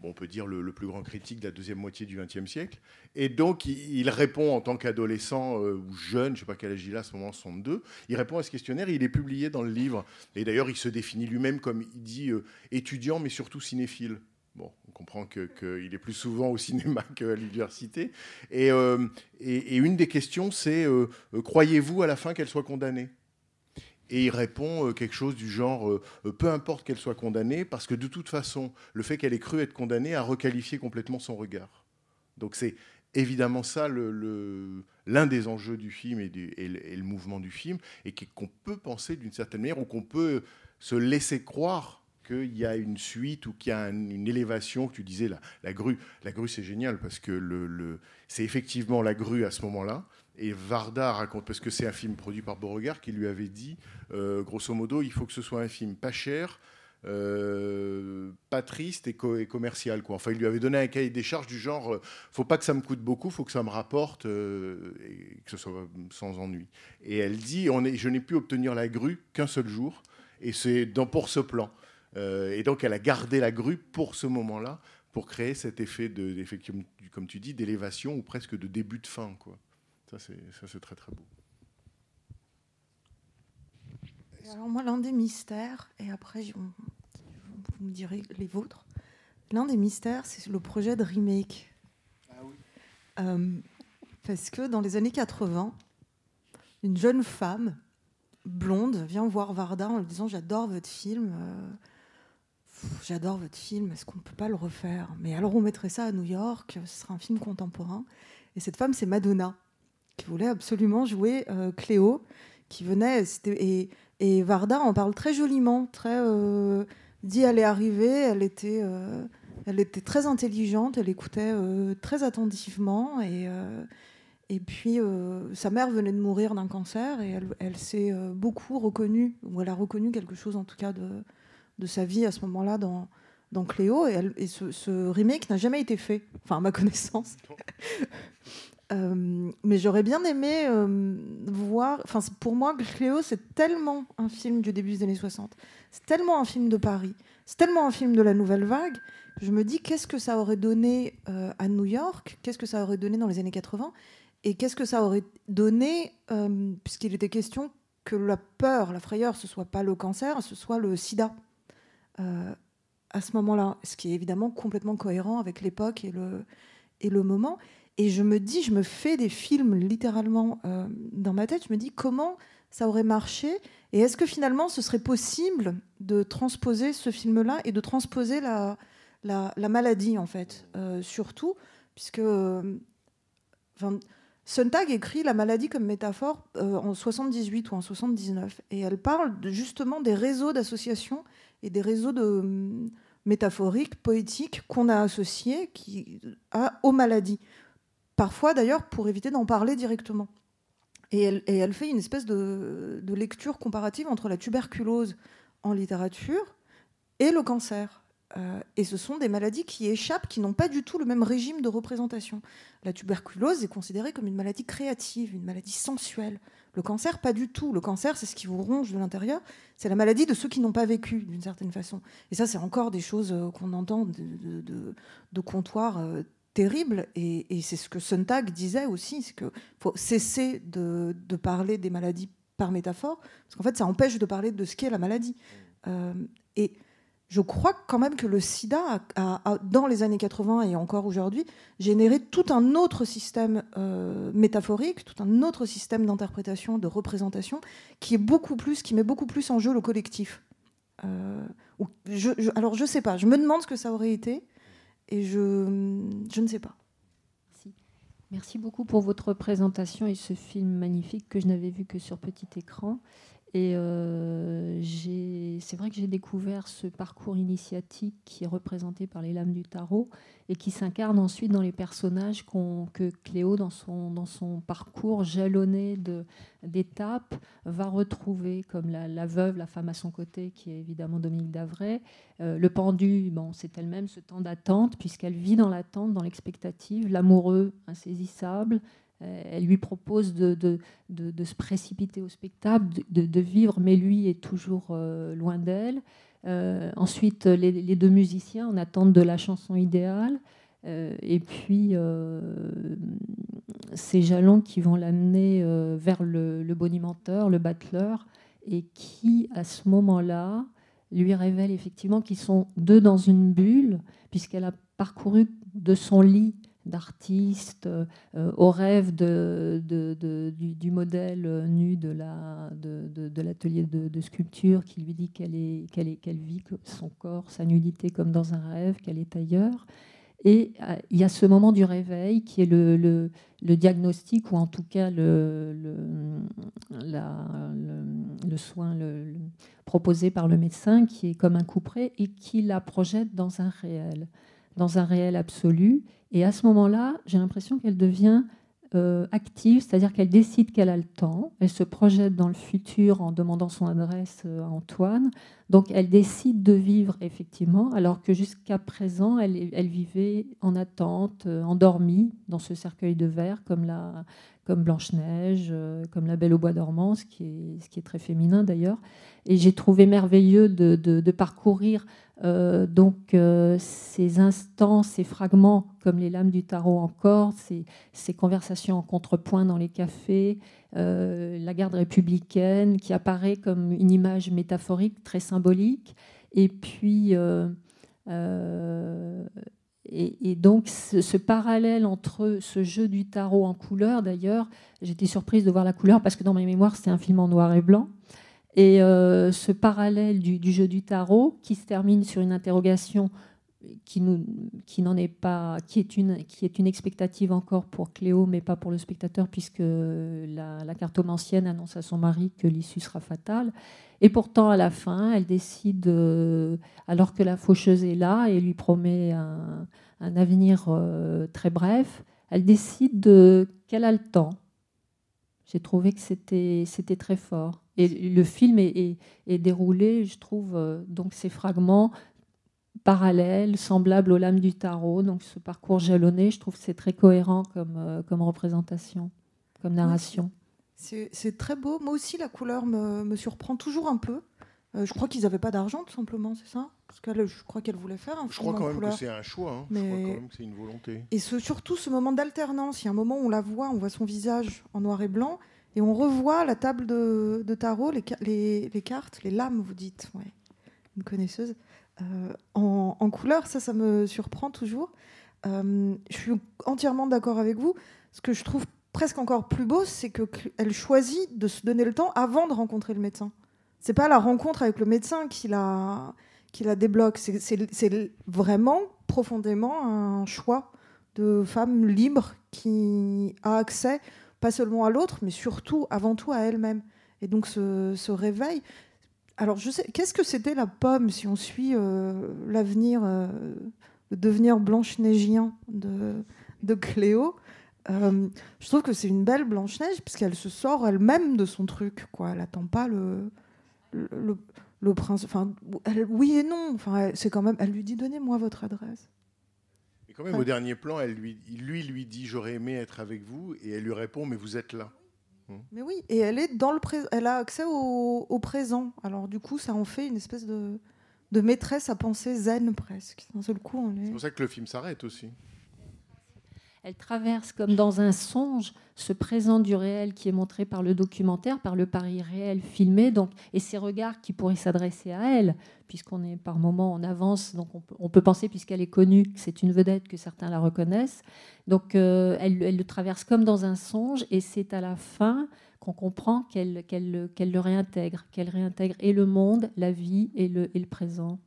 Speaker 3: on peut dire le, plus grand critique de la deuxième moitié du XXe siècle. Et donc, il, répond en tant qu'adolescent euh, ou jeune, je ne sais pas quel âge il a à ce moment, 62, il répond à ce questionnaire et il est publié dans le livre. Et d'ailleurs, il se définit lui-même comme, il dit, euh, étudiant, mais surtout cinéphile. Bon, on comprend qu'il est plus souvent au cinéma qu'à l'université. Et, euh, et, une des questions, c'est croyez-vous à la fin qu'elle soit condamnée? Et il répond euh, quelque chose du genre euh, euh, peu importe qu'elle soit condamnée, parce que de toute façon, le fait qu'elle ait cru être condamnée a requalifié complètement son regard. Donc c'est évidemment ça l'un des enjeux du film et, le, mouvement du film, et qu'on peut penser d'une certaine manière, ou qu'on peut se laisser croire qu'il y a une suite ou qu'il y a un- une élévation, que tu disais, la, la grue. La grue, c'est génial, parce que c'est effectivement la grue à ce moment-là. Et Varda raconte, parce que c'est un film produit par Beauregard, qui lui avait dit, euh, grosso modo, il faut que ce soit un film pas cher, euh, pas triste et, co- et commercial. Enfin, il lui avait donné un cahier des charges du genre, euh, faut pas que ça me coûte beaucoup, faut que ça me rapporte euh, et que ce soit sans ennui. Et elle dit, je n'ai pu obtenir la grue qu'un seul jour, et c'est pour ce plan. Et donc, elle a gardé la grue pour ce moment-là, pour créer cet effet comme tu dis, d'élévation ou presque de début de fin. Ça, c'est, très très beau.
Speaker 2: Alors, moi, l'un des mystères, et après, vous me direz les vôtres, l'un des mystères, c'est le projet de remake. Euh, parce que dans les années 80, une jeune femme blonde vient voir Varda en lui disant J'adore votre film. euh, J'adore votre film, est-ce qu'on ne peut pas le refaire? Mais alors on mettrait ça à New York, ce sera un film contemporain. Et cette femme, c'est Madonna, qui voulait absolument jouer euh, Cléo, qui venait. Et, et Varda en parle très joliment, très euh, dit elle est arrivée, elle était, euh, elle était très intelligente, elle écoutait très attentivement et et puis sa mère venait de mourir d'un cancer et elle, elle s'est beaucoup reconnue ou elle a reconnu quelque chose en tout cas de de sa vie à ce moment-là dans dans Cléo et, elle- et ce, ce remake n'a jamais été fait, enfin à ma connaissance. Euh, mais j'aurais bien aimé euh, voir. Enfin, pour moi, Cléo, c'est tellement un film du début des années 60. C'est tellement un film de Paris. C'est tellement un film de la nouvelle vague. que Je me dis, qu'est-ce que ça aurait donné euh, à New York? Qu'est-ce que ça aurait donné dans les années 80 Et qu'est-ce que ça aurait donné, puisqu'il était question que la peur, la frayeur, ce soit pas le cancer, ce soit le sida. À ce moment-là, ce qui est évidemment complètement cohérent avec l'époque et le moment. Et je me dis, je me fais des films littéralement euh, dans ma tête, je me dis comment ça aurait marché et est-ce que finalement ce serait possible de transposer ce film-là et de transposer la, la, la maladie en fait, euh, surtout, puisque euh, écrit la maladie comme métaphore euh, en 78 ou en 79 et elle parle justement des réseaux d'associations et des réseaux métaphoriques, poétiques qu'on a associés à, aux maladies. Parfois d'ailleurs pour éviter d'en parler directement. Et elle, fait une espèce de, lecture comparative entre la tuberculose en littérature et le cancer. Euh, et ce sont des maladies qui échappent, qui n'ont pas du tout le même régime de représentation. La tuberculose est considérée comme une maladie créative, une maladie sensuelle. Le cancer, pas du tout. Le cancer, c'est ce qui vous ronge de l'intérieur. C'est la maladie de ceux qui n'ont pas vécu, d'une certaine façon. Et ça, c'est encore des choses euh, qu'on entend de, de, de- de terribles. Et, c'est ce que Sontag disait aussi, c'est qu'il faut cesser de, de parler des maladies par métaphore, parce qu'en fait, ça empêche de parler de ce qu'est la maladie. Euh, et je crois quand même que le sida, a- dans les années 80 et encore aujourd'hui, généré tout un autre système euh, métaphorique, tout un autre système d'interprétation, de représentation, qui est beaucoup plus, qui met beaucoup plus en jeu le collectif. Euh, je, je- alors je sais pas, je me demande ce que ça aurait été, et je, ne sais pas.
Speaker 4: Merci beaucoup pour votre présentation et ce film magnifique que je n'avais vu que sur petit écran. Et euh, c'est vrai que j'ai découvert ce parcours initiatique qui est représenté par les lames du tarot et qui s'incarne ensuite dans les personnages que Cléo, dans son, dans son parcours jalonné d'étapes, va retrouver, comme la, la veuve, la femme à son côté, qui est évidemment Dominique Davray. Euh, le pendu, bon, c'est elle-même ce temps d'attente, puisqu'elle vit dans l'attente, dans l'expectative, l'amoureux insaisissable. Euh, Elle lui propose de, se précipiter au spectacle, de, vivre, mais lui est toujours euh, loin d'elle. Euh, ensuite, les, deux musiciens en attente de la chanson idéale. Et puis, ces jalons qui vont l'amener vers le, le bonimenteur, le battleur, et qui, à ce moment-là, lui révèlent effectivement qu'ils sont deux dans une bulle, puisqu'elle a parcouru de son lit d'artiste euh, au rêve du, modèle nu de la- de, de- de l'atelier de, sculpture qui lui dit qu'elle vit son corps, sa nudité comme dans un rêve, qu'elle est ailleurs. Et euh, il y a ce moment du réveil qui est le, diagnostic, ou en tout cas le, le- soin proposé par le médecin, qui est comme un couperet et qui la projette dans un réel, dans un réel absolu. Et à ce moment-là, j'ai l'impression qu'elle devient euh, active, c'est-à-dire qu'elle décide qu'elle a le temps, elle se projette dans le futur en demandant son adresse euh, à Antoine. Donc elle décide de vivre effectivement, alors que jusqu'à présent, elle, vivait en attente, euh, endormie dans ce cercueil de verre, comme, la, comme Blanche-Neige, comme la Belle au bois dormant, ce qui est, ce qui est très féminin d'ailleurs. Et j'ai trouvé merveilleux de, parcourir euh, donc euh, ces instants, ces fragments, comme les lames du tarot encore, ces, ces conversations en contrepoint dans les cafés, euh, la garde républicaine qui apparaît comme une image métaphorique très symbolique, et puis et, donc ce, parallèle entre ce jeu du tarot en couleur, d'ailleurs, j'étais surprise de voir la couleur parce que dans ma mémoire c'est un film en noir et blanc. Et euh, ce parallèle du, jeu du tarot qui se termine sur une interrogation qui, n'en est pas, qui est, une, qui est une expectative encore pour Cléo, mais pas pour le spectateur, puisque la, la cartomancienne annonce à son mari que l'issue sera fatale. Et pourtant, à la fin, elle décide, euh, alors que la faucheuse est là et lui promet un, avenir euh, très bref, elle décide de- qu'elle a le temps. J'ai trouvé que c'était c'était très fort. Et le film est, est- est déroulé, je trouve, euh, donc ces fragments parallèle, semblable aux lames du tarot. Donc ce parcours jalonné, je trouve que c'est très cohérent comme, euh, comme représentation, comme narration.
Speaker 2: C'est c'est très beau. Moi aussi, la couleur me, me surprend toujours un peu. Euh, je crois qu'ils n'avaient pas d'argent, tout simplement, c'est ça? Parce que je crois qu'elle voulait faire un
Speaker 3: Je
Speaker 2: film
Speaker 3: crois quand même
Speaker 2: couleur.
Speaker 3: que c'est un choix. hein. Je
Speaker 2: Mais-
Speaker 3: crois quand même que c'est une volonté.
Speaker 2: Et ce, surtout ce moment d'alternance, il y a un moment où on la voit, on voit son visage en noir et blanc, et on revoit la table de, tarot, les, ca- les- les cartes, les lames, vous dites, ouais, une connaisseuse, euh, en, couleur, ça, ça me surprend toujours. Euh, je suis entièrement d'accord avec vous. Ce que je trouve presque encore plus beau, c'est qu'elle choisit de se donner le temps avant de rencontrer le médecin. C'est pas la rencontre avec le médecin qui la, qui la débloque, c'est vraiment profondément un choix de femme libre qui a accès pas seulement à l'autre, mais surtout, avant tout, à elle-même. Et donc ce, ce réveil. Alors, je sais, qu'est-ce que c'était la pomme si on suit euh, l'avenir, euh, le devenir Blanche-Neigien de, de Cléo Euh, Je trouve que c'est une belle Blanche-Neige, puisqu'elle se sort elle-même de son truc. Quoi. Elle n'attend pas le, le, prince. Enfin, oui et non. Enfin, c'est quand même. Elle lui dit donnez-moi votre adresse.
Speaker 3: Et quand même, au dernier plan, elle lui, lui lui dit J'aurais aimé être avec vous. Et elle lui répond Mais vous êtes là.
Speaker 2: Mais oui, et elle est dans le pré- elle a accès au, au présent. Alors du coup, ça en fait une espèce de, de maîtresse à penser zen presque. D'un seul coup, on
Speaker 3: C'est
Speaker 2: est.
Speaker 3: pour ça que le film s'arrête aussi.
Speaker 4: Elle traverse comme dans un songe ce présent du réel qui est montré par le documentaire, par le Paris réel filmé, donc, et ces regards qui pourraient s'adresser à elle, puisqu'on est par moments en avance, donc on peut, penser, puisqu'elle est connue, que c'est une vedette, que certains la reconnaissent. Donc euh, elle, le traverse comme dans un songe, et c'est à la fin qu'on comprend qu'elle le réintègre, qu'elle réintègre et le monde, la vie et le présent.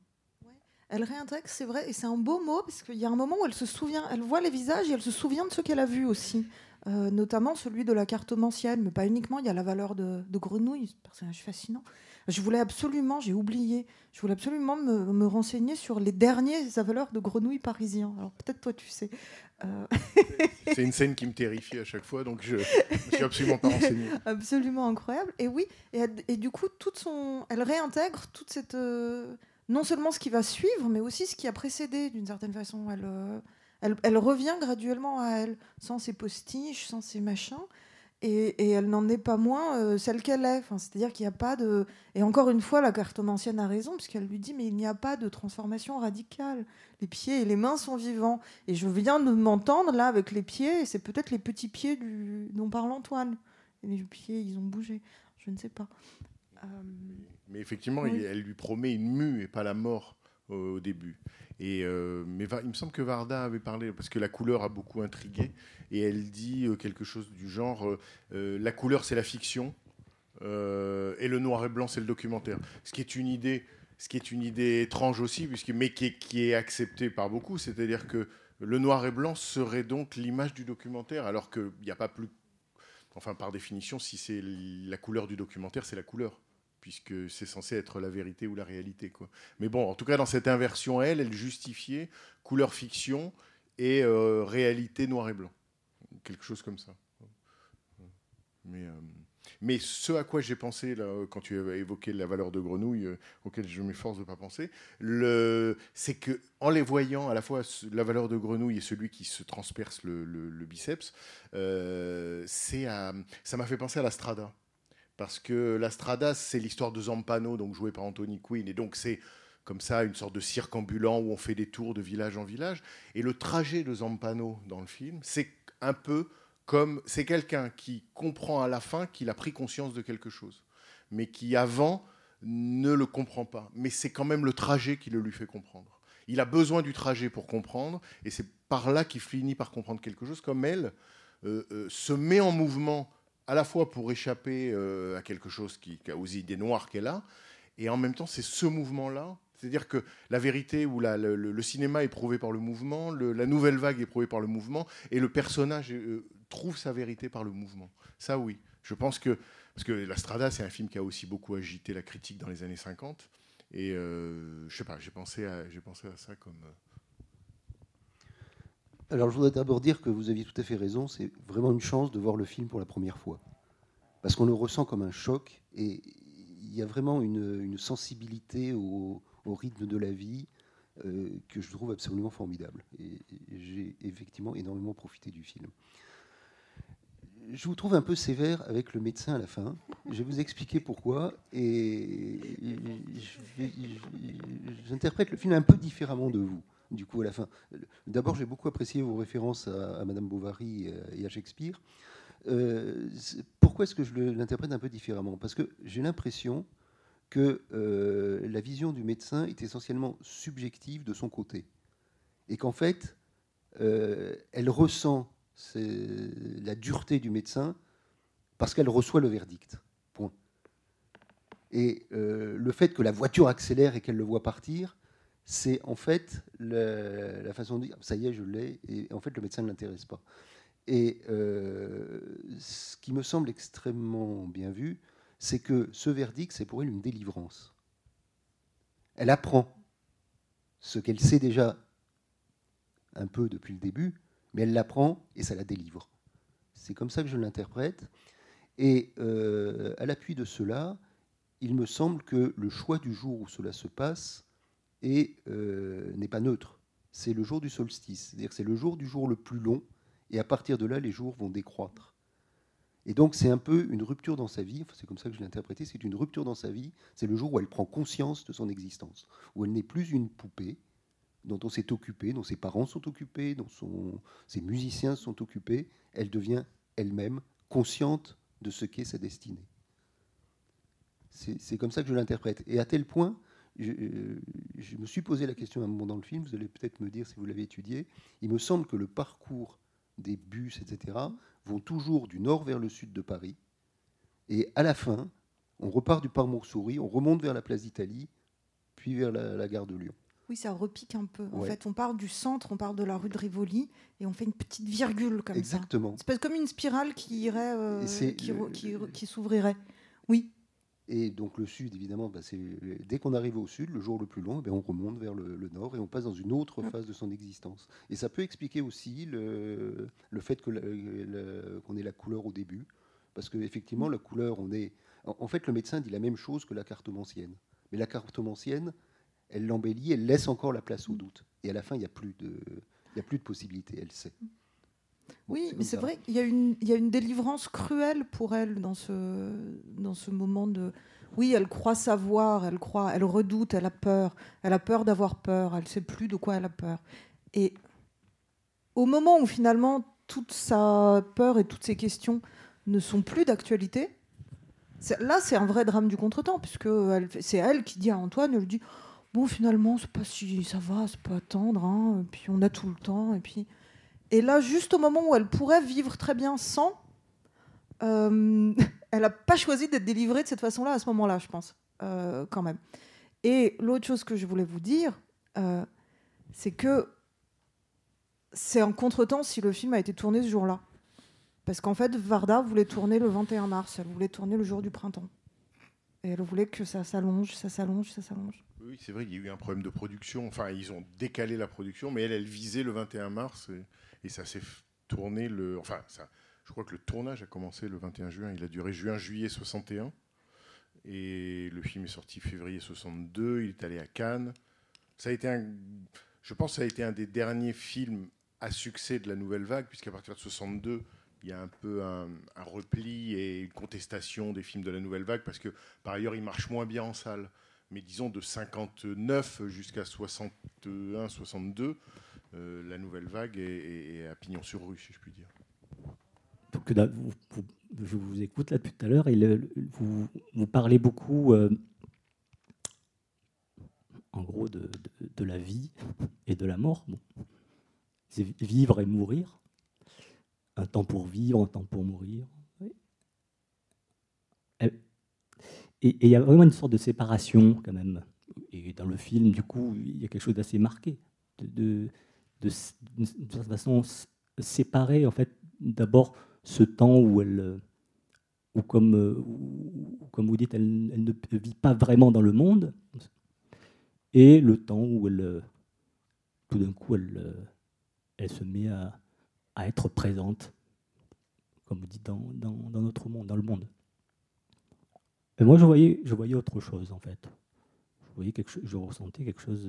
Speaker 2: Elle réintègre, c'est vrai, et c'est un beau mot parce qu'il y a un moment où elle se souvient, elle voit les visages et elle se souvient de ce qu'elle a vu aussi, Euh, notamment celui de la cartomancienne, mais pas uniquement. Il y a la valeur de, de grenouille, ce personnage fascinant. Je voulais absolument, j'ai oublié, je voulais absolument me, me renseigner sur les derniers valeurs de grenouilles parisiens. Alors peut-être toi tu sais. Euh,
Speaker 3: C'est une scène qui me terrifie à chaque fois, donc je ne suis absolument pas renseigné.
Speaker 2: absolument incroyable. Et oui, et du coup, toute son, elle réintègre toute cette, euh, non seulement ce qui va suivre, mais aussi ce qui a précédé d'une certaine façon. Elle, euh, revient graduellement à elle, sans ses postiches, sans ses machins. Et, elle n'en est pas moins euh, celle qu'elle est. C'est-à-dire qu'il n'y a pas de. Et encore une fois, la cartomancienne a raison, puisqu'elle lui dit Mais il n'y a pas de transformation radicale. Les pieds et les mains sont vivants. Et je viens de m'entendre là avec les pieds, et c'est peut-être les petits pieds du... dont parle Antoine. Et les pieds, ils ont bougé. Je ne sais pas. Euh,
Speaker 3: Mais effectivement,
Speaker 2: Oui.
Speaker 3: il- elle lui promet une mue et pas la mort au, au début. Et euh, mais il me semble que Varda avait parlé parce que la couleur a beaucoup intrigué et elle dit euh, quelque chose du genre euh, euh, la couleur c'est la fiction euh, et le noir et blanc c'est le documentaire. Ce qui est une idée, ce qui est une idée étrange aussi, puisque mais qui est, qui est acceptée par beaucoup, c'est-à-dire que le noir et blanc serait donc l'image du documentaire, alors qu'il n'y a pas plus Enfin, par définition, si c'est la couleur du documentaire, c'est la couleur, puisque c'est censé être la vérité ou la réalité. Quoi. Mais bon, en tout cas, dans cette inversion, elle, elle justifiait couleur fiction et euh, réalité noir et blanc. Quelque chose comme ça. Mais, euh, mais ce à quoi j'ai pensé quand tu as évoqué la valeur de grenouille, euh, auquel je m'efforce de ne pas penser, c'est que en les voyant, à la fois la valeur de grenouille et celui qui se transperce le, biceps, ça m'a fait penser à la Strada. Parce que la Strada, c'est l'histoire de Zampano, donc joué par Anthony Quinn. Et donc, c'est comme ça une sorte de cirque ambulant où on fait des tours de village en village. Et le trajet de Zampano dans le film, c'est un peu comme. C'est quelqu'un qui comprend à la fin qu'il a pris conscience de quelque chose, mais qui avant ne le comprend pas. Mais c'est quand même le trajet qui le lui fait comprendre. Il a besoin du trajet pour comprendre, et c'est par là qu'il finit par comprendre quelque chose, comme elle euh, euh, se met en mouvement à la fois pour échapper euh, à quelque chose qui, aux idées noires qu'elle a, et en même temps, c'est ce mouvement-là. C'est-à-dire que la vérité ou le, cinéma est prouvé par le mouvement, la nouvelle vague est prouvée par le mouvement, et le personnage euh, trouve sa vérité par le mouvement. Ça, oui. Je pense que. Parce que La Strada, c'est un film qui a aussi beaucoup agité la critique dans les années 50. Et euh, je sais pas, j'ai pensé, à- j'ai pensé à ça comme.
Speaker 5: Alors, je voudrais d'abord dire que vous aviez tout à fait raison. C'est vraiment une chance de voir le film pour la première fois. Parce qu'on le ressent comme un choc et il y a vraiment une, sensibilité au, rythme de la vie euh, que je trouve absolument formidable. Et, j'ai effectivement énormément profité du film. Je vous trouve un peu sévère avec le médecin à la fin. Je vais vous expliquer pourquoi. Et j'interprète le film un peu différemment de vous, du coup, à la fin. D'abord, j'ai beaucoup apprécié vos références à, Madame Bovary et à Shakespeare. Euh, pourquoi est-ce que je l'interprète un peu différemment? Parce que j'ai l'impression que euh, la vision du médecin est essentiellement subjective de son côté. Et qu'en fait, euh, elle ressent la dureté du médecin parce qu'elle reçoit le verdict. Point. Et le fait que la voiture accélère et qu'elle le voit partir, c'est en fait la, façon de dire ça y est, je l'ai, et en fait le médecin ne l'intéresse pas. Et euh, ce qui me semble extrêmement bien vu, c'est que ce verdict, c'est pour elle une délivrance. Elle apprend ce qu'elle sait déjà un peu depuis le début, mais elle l'apprend et ça la délivre. C'est comme ça que je l'interprète. Et euh, à l'appui de cela, il me semble que le choix du jour où cela se passe est, euh, n'est pas neutre. C'est le jour du solstice, c'est-à-dire c'est le jour du jour le plus long, et à partir de là, les jours vont décroître. Et donc, c'est un peu une rupture dans sa vie, enfin, c'est comme ça que je l'ai interprété, c'est une rupture dans sa vie, c'est le jour où elle prend conscience de son existence, où elle n'est plus une poupée dont on s'est occupé, dont ses parents sont occupés, dont ses musiciens sont occupés, elle devient elle-même consciente de ce qu'est sa destinée. C'est comme ça que je l'interprète. Et à tel point, je, euh, je me suis posé la question à un moment dans le film, vous allez peut-être me dire si vous l'avez étudié, il me semble que le parcours des bus, etc., vont toujours du nord vers le sud de Paris. Et à la fin, on repart du parc Montsouris, on remonte vers la place d'Italie, puis vers la, la gare de Lyon.
Speaker 2: Oui, ça repique un peu. En
Speaker 5: Ouais.
Speaker 2: fait, on part du centre, on part de la rue de Rivoli, et on fait une petite virgule comme ça.
Speaker 5: Exactement.
Speaker 2: C'est comme une spirale qui irait, euh, qui s'ouvrirait. Oui.
Speaker 5: Et donc le sud, évidemment, bah, c'est dès qu'on arrive au sud, le jour le plus long, eh bien, on remonte vers le, le nord et on passe dans une autre
Speaker 2: Mm.
Speaker 5: phase de son existence. Et ça peut expliquer aussi le, le fait que qu'on ait la couleur au début, parce qu'effectivement, la couleur, on est. En, en fait, le médecin dit la même chose que la cartomancienne. Mais la cartomancienne, elle l'embellit, elle laisse encore la place au doute. Et à la fin, il n'y a plus de, il y a plus de possibilités. Elle sait.
Speaker 2: Oui, mais c'est vrai qu'il y, a une- il y a une délivrance cruelle pour elle dans ce, dans ce moment de... Oui, elle croit savoir, elle croit, elle redoute, elle a peur, elle a peur d'avoir peur, elle sait plus de quoi elle a peur. Et au moment où finalement toute sa peur et toutes ses questions ne sont plus d'actualité, là c'est un vrai drame du contretemps, puisque c'est elle qui dit à Antoine, elle lui dit, bon finalement c'est pas si ça va, c'est pas attendre, hein, et puis on a tout le temps, et puis... Et là, juste au moment où elle pourrait vivre très bien sans, euh, elle n'a pas choisi d'être délivrée de cette façon-là à ce moment-là, je pense, euh, quand même. Et l'autre chose que je voulais vous dire, euh, c'est que c'est un contretemps si le film a été tourné ce jour-là. Parce qu'en fait, Varda voulait tourner le 21 mars, elle voulait tourner le jour du printemps. Et elle voulait que ça s'allonge, ça s'allonge, ça s'allonge.
Speaker 3: Oui, c'est vrai qu'il y a eu un problème de production. Enfin, ils ont décalé la production, mais elle, elle visait le 21 mars et ça s'est tourné le. Enfin, je crois que le tournage a commencé le 21 juin. Il a duré juin-juillet 61 et le film est sorti février 62. Il est allé à Cannes. Ça a été un. Je pense que ça a été un des derniers films à succès de la nouvelle vague, puisqu'à partir de 62, il y a un peu un, un repli et une contestation des films de la nouvelle vague, parce que par ailleurs, ils marchent moins bien en salle mais disons de 59 jusqu'à 61, 62, euh, la nouvelle vague est, est- à pignon sur rue, si je puis dire.
Speaker 6: Donc, je vous écoute là depuis tout à l'heure et vous, parlez beaucoup, euh, en gros, de, la vie et de la mort. C'est vi- vivre et mourir. Un temps pour vivre, un temps pour mourir. Et il y a vraiment une sorte de séparation quand même. Et dans le film, du coup, il y a quelque chose d'assez marqué. De certaine façon, séparer en fait d'abord ce temps où elle, où comme, euh, comme vous dites, elle, elle ne vit pas vraiment dans le monde, et le temps où elle, tout d'un coup, elle, elle se met à, à être présente, comme vous dites, dans, dans- dans notre monde, dans le monde. Et moi, je voyais, je voyais autre chose, en fait. Je, voyais je ressentais quelque chose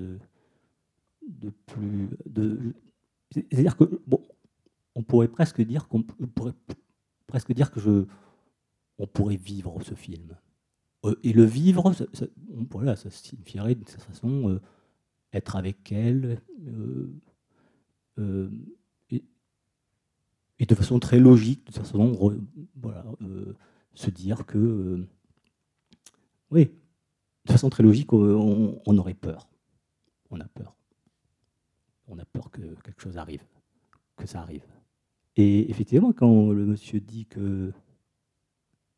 Speaker 6: de plus. C'est-à-dire que bon, on pourrait presque dire qu'on pourrait presque dire que je, on pourrait vivre ce film. Euh, et le vivre, ça, voilà, ça signifierait de cette façon euh, être avec elle euh, et, de façon très logique, de façon re, voilà, se dire que oui, de façon très logique, on aurait peur. On a peur. On a peur que quelque chose arrive, que ça arrive. Et effectivement, quand le monsieur dit que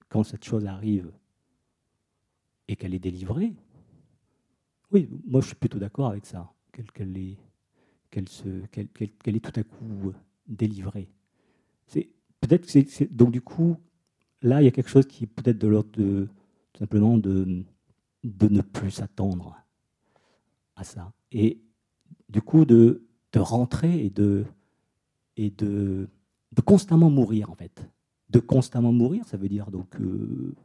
Speaker 6: quand cette chose arrive et qu'elle est délivrée, oui, moi je suis plutôt d'accord avec ça, qu'elle est, est tout à coup délivrée. Peut-être donc du coup là il y a quelque chose qui est peut-être de l'ordre de tout simplement de de ne plus s'attendre à ça et du coup de, rentrer et de et de, de constamment mourir en fait de constamment mourir, ça veut dire donc euh,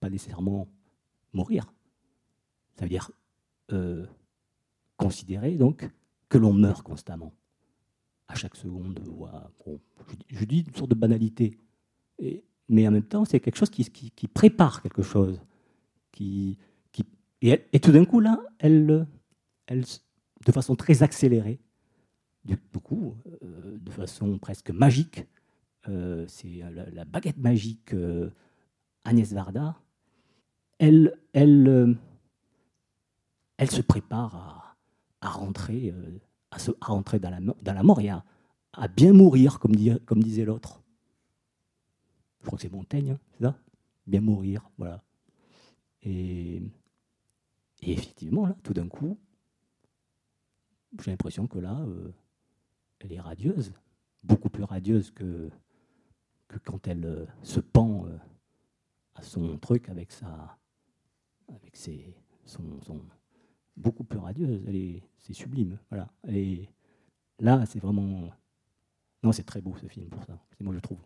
Speaker 6: pas nécessairement mourir. Ça veut dire euh, considérer donc que l'on meurt constamment, à chaque seconde. Je, dis une sorte de banalité, mais en même temps c'est quelque chose qui, qui, prépare quelque chose, qui, qui et tout d'un coup là, elle, elle, de façon très accélérée, euh, de façon presque magique, euh, c'est la, baguette magique euh, Agnès Varda, elle, se prépare à, rentrer, dans la, mort et à, bien mourir, comme disait l'autre. Je crois que c'est Montaigne, hein, c'est ça? Bien mourir, voilà. Et, et, effectivement, là, tout d'un coup, j'ai l'impression que là, euh, elle est radieuse, beaucoup plus radieuse que, que quand elle euh, se pend euh, à son truc avec sa, avec ses, son, son beaucoup plus radieuse, elle est, c'est sublime, voilà. Et là, c'est vraiment, non, c'est très beau ce film pour ça. C'est moi je trouve.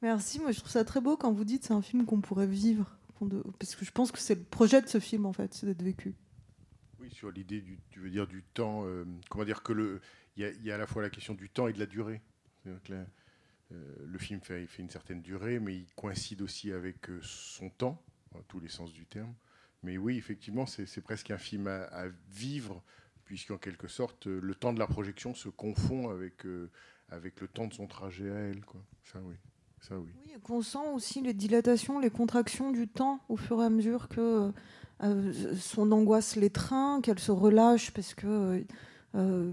Speaker 2: Merci, moi je trouve ça très beau quand vous dites c'est un film qu'on pourrait vivre, parce que je pense que c'est le projet de ce film en fait, c'est d'être vécu.
Speaker 3: Sur l'idée du, tu veux dire du temps, euh, comment dire que le, il y, a à la fois la question du temps et de la durée. Euh, le film fait, une certaine durée, mais il coïncide aussi avec euh, son temps, dans tous les sens du terme. Mais oui, effectivement, c'est presque un film à, à vivre, puisqu'en quelque sorte, le temps de la projection se confond avec, avec le temps de son trajet à elle. Ça, oui. Ça, oui.
Speaker 2: oui qu'on sent aussi les dilatations, les contractions du temps au fur et à mesure que son angoisse l'étreint, qu'elle se relâche, parce que euh,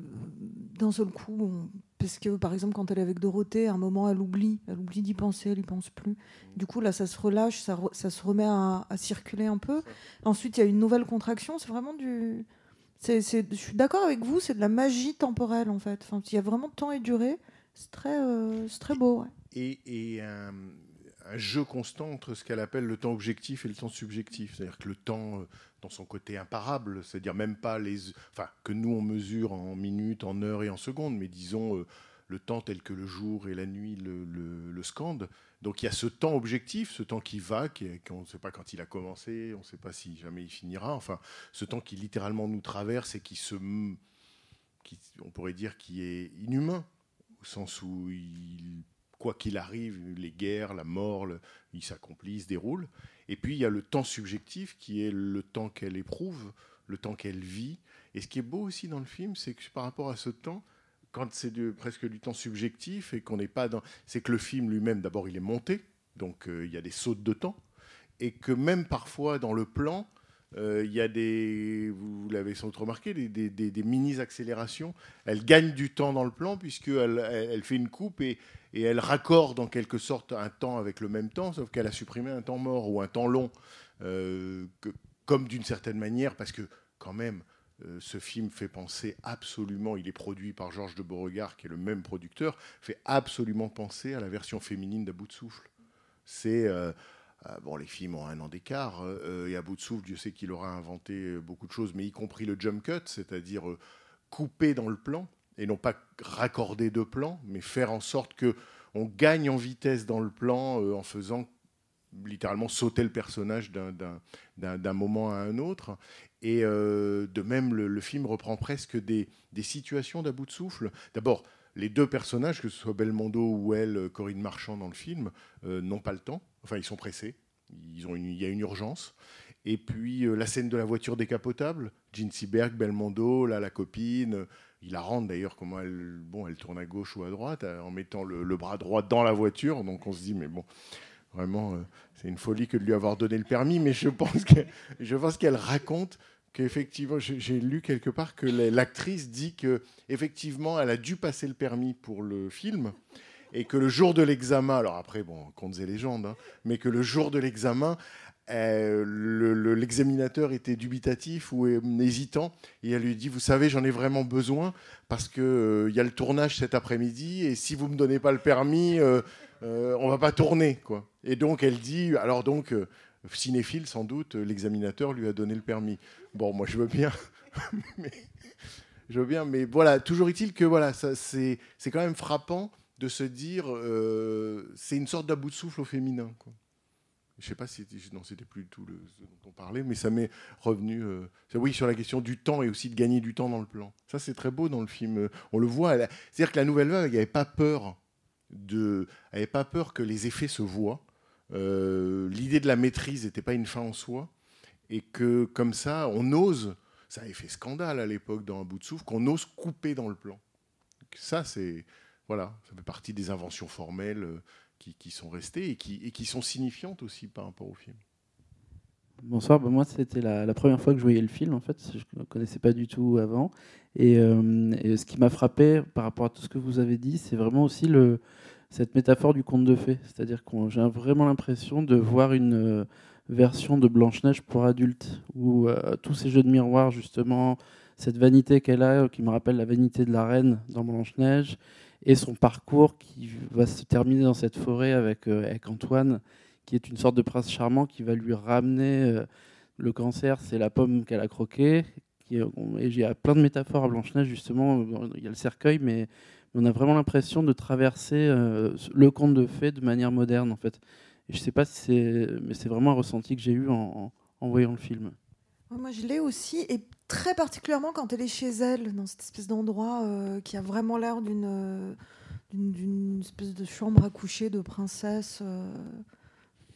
Speaker 2: d'un seul coup, on, parce que par exemple, quand elle est avec Dorothée, à un moment, elle oublie, elle oublie d'y penser, elle n'y pense plus. Du coup, là, ça se relâche, ça, re, ça se remet à, à, circuler un peu. Ensuite, il y a une nouvelle contraction. C'est vraiment du. C est, c est, je suis d'accord avec vous, c'est de la magie temporelle en fait. Enfin, il y a vraiment temps et durée. C'est très, euh, très beau. Ouais.
Speaker 3: Et, un, jeu constant entre ce qu'elle appelle le temps objectif et le temps subjectif. C'est-à-dire que le temps, euh, dans son côté imparable, c'est-à-dire même pas les. Enfin, que nous on mesure en minutes, en heures et en secondes, mais disons euh, le temps tel que le jour et la nuit le, le, scandent. Donc il y a ce temps objectif, ce temps qui va, qui est, on ne sait pas quand il a commencé, on ne sait pas si jamais il finira. Enfin, ce temps qui littéralement nous traverse et qui se. Qui, on pourrait dire qui est inhumain, au sens où il quoi qu'il arrive, les guerres, la mort, le, ils s'accomplissent, se déroulent. Et puis il y a le temps subjectif qui est le temps qu'elle éprouve, le temps qu'elle vit. Et ce qui est beau aussi dans le film, c'est que par rapport à ce temps, quand c'est presque du temps subjectif et qu'on n'est pas dans, c'est que le film lui-même, d'abord, il est monté, donc euh, il y a des sautes de temps, et que même parfois dans le plan, euh, il y a des, vous l'avez sans doute remarqué, des, mini-accélérations. Elle gagne du temps dans le plan puisqu'elle elle, elle fait une coupe et, et, elle raccorde en quelque sorte un temps avec le même temps, sauf qu'elle a supprimé un temps mort ou un temps long, euh, comme d'une certaine manière, parce que quand même, euh, ce film fait penser absolument, il est produit par Georges de Beauregard, qui est le même producteur, fait absolument penser à la version féminine d'À bout de souffle. C'est euh, bon, les films ont un an d'écart, et à bout de souffle, Dieu sait qu'il aura inventé beaucoup de choses, mais y compris le jump cut, c'est-à-dire couper dans le plan, et non pas raccorder deux plans, mais faire en sorte que on gagne en vitesse dans le plan euh, en faisant littéralement sauter le personnage d'un moment à un autre. Et euh, de même, le, film reprend presque des, situations d'à bout de souffle. D'abord, les deux personnages, que ce soit Belmondo ou elle, euh, Corinne Marchand dans le film, n'ont pas le temps. Enfin, ils sont pressés. Il y a une urgence. Et puis la scène de la voiture décapotable, Gene Seberg, Belmondo, là la copine, il la rentre d'ailleurs comment elle, bon, elle tourne à gauche ou à droite euh, en mettant le, bras droit dans la voiture. Donc on se dit mais bon, vraiment euh, c'est une folie que de lui avoir donné le permis. Mais je pense qu'elle raconte qu'effectivement j'ai lu quelque part que la- l'actrice dit que effectivement elle a dû passer le permis pour le film et que le jour de l'examen, alors après, bon, contes et légendes, hein, mais que le jour de l'examen, euh, le- le- l'examinateur était dubitatif ou euh, hésitant, et elle lui dit, vous savez, j'en ai vraiment besoin, parce qu'il il y a le tournage cet après-midi, et si vous me donnez pas le permis, euh, euh, on va pas tourner. Et donc, elle dit, alors donc, euh, cinéphile, sans doute, euh, l'examinateur lui a donné le permis. Bon, moi, je veux bien, mais... Je veux bien, mais voilà, toujours est-il que voilà, ça, c'est, quand même frappant de se dire, euh, c'est une sorte d'about de souffle au féminin. Je sais pas si c'était, plus du tout le, ce dont on parlait, mais ça m'est revenu. euh, oui, sur la question du temps et aussi de gagner du temps dans le plan. Ça, c'est très beau dans le film. On le voit. C'est-à-dire que la nouvelle vague, n'avait pas peur de, pas peur que les effets se voient. Euh, l'idée de la maîtrise n'était pas une fin en soi, et que comme ça, on ose. Ça avait fait scandale à l'époque dans un bout de souffle qu'on ose couper dans le plan. Ça, c'est voilà, ça fait partie des inventions formelles euh, qui, sont restées et qui, sont signifiantes aussi par rapport au film.
Speaker 7: Bonsoir, bah, moi c'était la, première fois que je voyais le film en fait, je ne connaissais pas du tout avant. Et, euh, ce qui m'a frappé par rapport à tout ce que vous avez dit, c'est vraiment aussi cette métaphore du conte de fées. C'est-à-dire que j'ai vraiment l'impression de voir une euh, version de Blanche-Neige pour adultes, où euh, tous ces jeux de miroir justement, cette vanité qu'elle a, qui me rappelle la vanité de la reine dans Blanche-Neige, et son parcours qui va se terminer dans cette forêt avec, euh, avec Antoine qui est une sorte de prince charmant qui va lui ramener euh, le cancer, c'est la pomme qu'elle a croquée. Qui et a plein de métaphores à Blanche-Neige, justement. Il y a le cercueil, mais on a vraiment l'impression de traverser euh, le conte de fées de manière moderne, en fait. Et je sais pas si c'est. Mais c'est vraiment un ressenti que j'ai eu en voyant le film.
Speaker 2: Moi, je l'ai aussi, et très particulièrement quand elle est chez elle, dans cette espèce d'endroit euh, qui a vraiment l'air d'une euh, d'une- d'une espèce de chambre à coucher de princesse euh,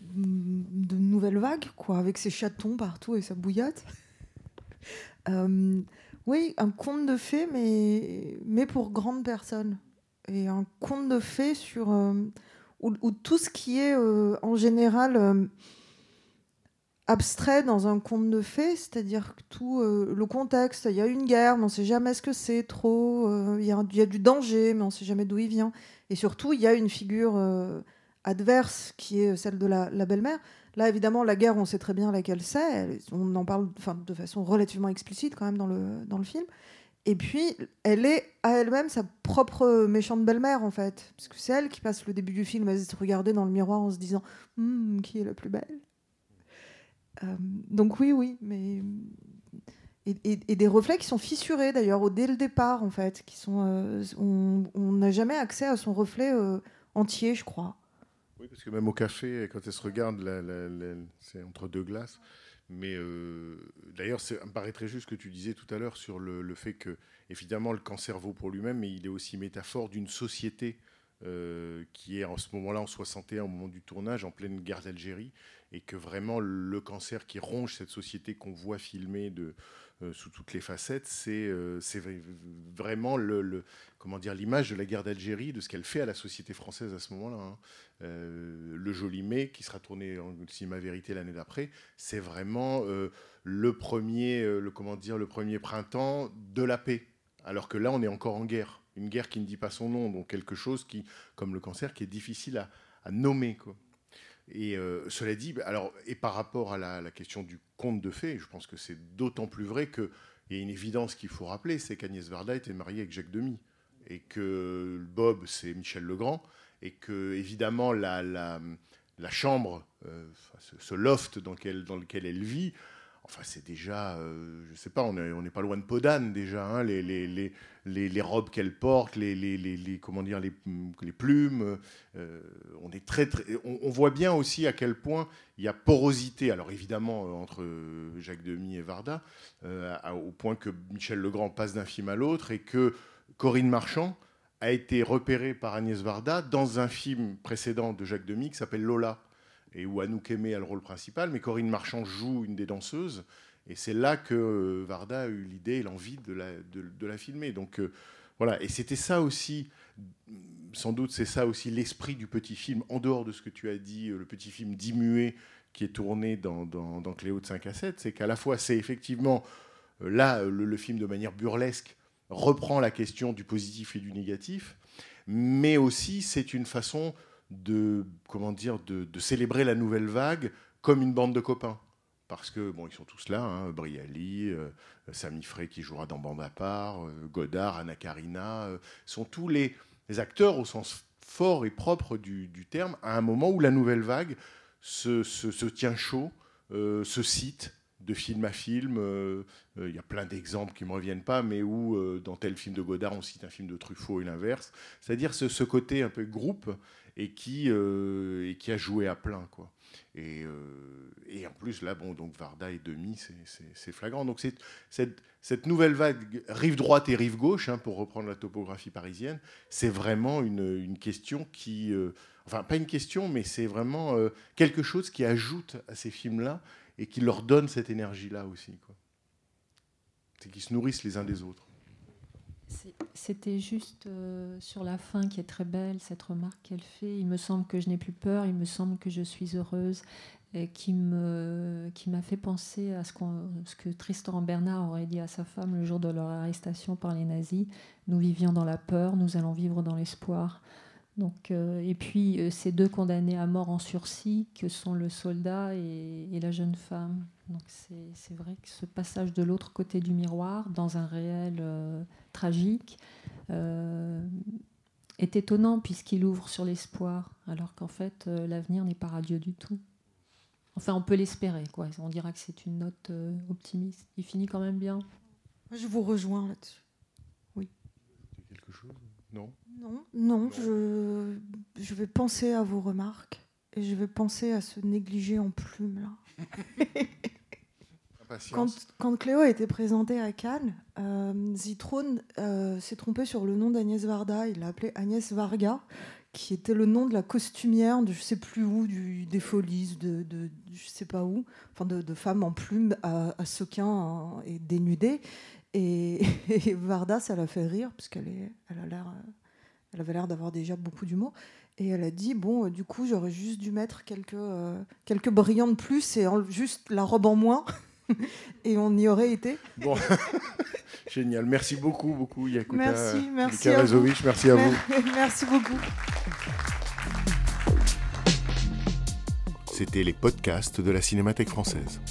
Speaker 2: de nouvelle vague, quoi, avec ses chatons partout et sa bouillotte. Oui, un conte de fées, mais, mais pour grandes personnes. Et un conte de fées sur, où, tout ce qui est en général abstrait dans un conte de fées, c'est-à-dire que tout euh, le contexte, il y a une guerre, mais on ne sait jamais ce que c'est trop, euh, il y, a- du danger, mais on ne sait jamais d'où il vient. Et surtout, il y a une figure euh, adverse qui est celle de la, belle-mère. Là, évidemment, la guerre, on sait très bien laquelle c'est. On en parle de façon relativement explicite quand même dans le, dans le film. Et puis, elle est à elle-même sa propre méchante belle-mère, en fait. Parce que c'est elle qui passe le début du film à se regarder dans le miroir en se disant Hum, Qui est la plus belle? Donc, oui, oui, mais. Et, des reflets qui sont fissurés, d'ailleurs, dès le départ, en fait. Qui sont, euh, on n'a jamais accès à son reflet euh, entier, je crois.
Speaker 3: Oui, parce que même au café, quand elle se regarde, c'est entre deux glaces. Mais euh, d'ailleurs, ça me paraît très juste ce que tu disais tout à l'heure sur le, fait que, évidemment, le cancer vaut pour lui-même, mais il est aussi métaphore d'une société euh, qui est en ce moment-là, en 61, au moment du tournage, en pleine guerre d'Algérie, et que vraiment le cancer qui ronge cette société qu'on voit filmer de, euh, sous toutes les facettes, c'est euh, vraiment le, comment dire l'image de la guerre d'Algérie, de ce qu'elle fait à la société française à ce moment-là. hein. Euh, le Joli Mai, qui sera tourné en cinéma vérité l'année d'après, c'est vraiment le premier, le comment dire, le premier printemps de la paix. Alors que là, on est encore en guerre, une guerre qui ne dit pas son nom, donc quelque chose qui, comme le cancer, qui est difficile à, nommer. Et euh, cela dit, bah, alors, et par rapport à la, question du conte de fées, je pense que c'est d'autant plus vrai qu'il y a une évidence qu'il faut rappeler, c'est qu'Agnès Varda était mariée avec Jacques Demy, et que Bob, c'est Michel Legrand, et que, évidemment, la, chambre, euh, ce, loft dans lequel elle vit, enfin c'est déjà, euh, je sais pas, on n'est pas loin de Podane déjà, hein, les, robes qu'elle porte, les, comment dire, les, plumes, euh, on est très, on, voit bien aussi à quel point il y a porosité, alors évidemment euh, entre euh, Jacques Demy et Varda, au point que Michel Legrand passe d'un film à l'autre et que Corinne Marchand a été repérée par Agnès Varda dans un film précédent de Jacques Demy qui s'appelle Lola et où Anouk Aimé a le rôle principal, mais Corinne Marchand joue une des danseuses. Et c'est là que euh, Varda a eu l'idée et l'envie de la, de, la filmer. Donc euh, voilà, et c'était ça aussi, sans doute c'est ça aussi l'esprit du petit film, en dehors de ce que tu as dit, euh, le petit film dimué qui est tourné dans, dans, dans Cléo de 5 à 7, c'est qu'à la fois c'est effectivement, là, le film de manière burlesque reprend la question du positif et du négatif, mais aussi c'est une façon de comment dire de, célébrer la nouvelle vague comme une bande de copains parce que bon ils sont tous là hein, Briali euh, Sami Frey qui jouera dans Bande à part euh, Godard Anna Karina euh, sont tous les, acteurs au sens fort et propre du, terme à un moment où la nouvelle vague se, se- tient chaud euh, se cite de film à film. Il y a plein d'exemples qui ne me reviennent pas, mais où dans tel film de Godard, on cite un film de Truffaut et l'inverse. C'est-à-dire ce, ce côté un peu groupe et qui, euh, et qui a joué à plein. Quoi. Et, euh, et en plus, là, bon, donc Varda et Demi, c'est- flagrant. Donc cette, cette nouvelle vague, rive droite et rive gauche, hein, pour reprendre la topographie parisienne, c'est vraiment une, une question qui... euh, enfin, pas une question, mais c'est vraiment quelque chose qui ajoute à ces films-là et qui leur donne cette énergie-là aussi. C'est qu'ils se nourrissent les uns des autres.
Speaker 4: C'était juste euh, sur la fin qui est très belle, cette remarque qu'elle fait. Il me semble que je n'ai plus peur, il me semble que je suis heureuse, et qui m'a fait penser à ce, que Tristan Bernard aurait dit à sa femme le jour de leur arrestation par les nazis. Nous vivions dans la peur, nous allons vivre dans l'espoir. Euh, et puis euh, ces deux condamnés à mort en sursis, que sont le soldat et la jeune femme. Donc c'est c'est vrai que ce passage de l'autre côté du miroir, dans un réel euh, tragique, euh, est étonnant puisqu'il ouvre sur l'espoir, alors qu'en fait euh, l'avenir n'est pas radieux du tout. Enfin, on peut l'espérer, quoi. On dira que c'est une note euh, optimiste. Il finit quand même bien.
Speaker 2: Je vous rejoins là-dessus.
Speaker 3: Quelque chose? Non?
Speaker 2: Non, non, je, je vais penser à vos remarques et je vais penser à ce négligé en plumes là. Quand, Cléo a été présentée à Cannes, euh, Zitrone euh, s'est trompé sur le nom d'Agnès Varda. Il l'a appelée Agnès Varga, qui était le nom de la costumière de je sais plus où, des Folies, de, de, je sais pas où, enfin de, de femmes en plumes à, à sequins hein, et dénudées. Et, Varda, ça l'a fait rire, parce qu'elle a l'air, euh, elle avait l'air d'avoir déjà beaucoup d'humour. Et elle a dit bon, euh, du coup, j'aurais juste dû mettre quelques, brillants de plus et juste la robe en moins. et on y aurait été.
Speaker 3: Bon, génial. Merci beaucoup, beaucoup, Yakuta
Speaker 2: Merci, merci à vous.
Speaker 3: Merci à vous.
Speaker 2: Merci beaucoup.
Speaker 3: C'était les podcasts de la Cinémathèque française.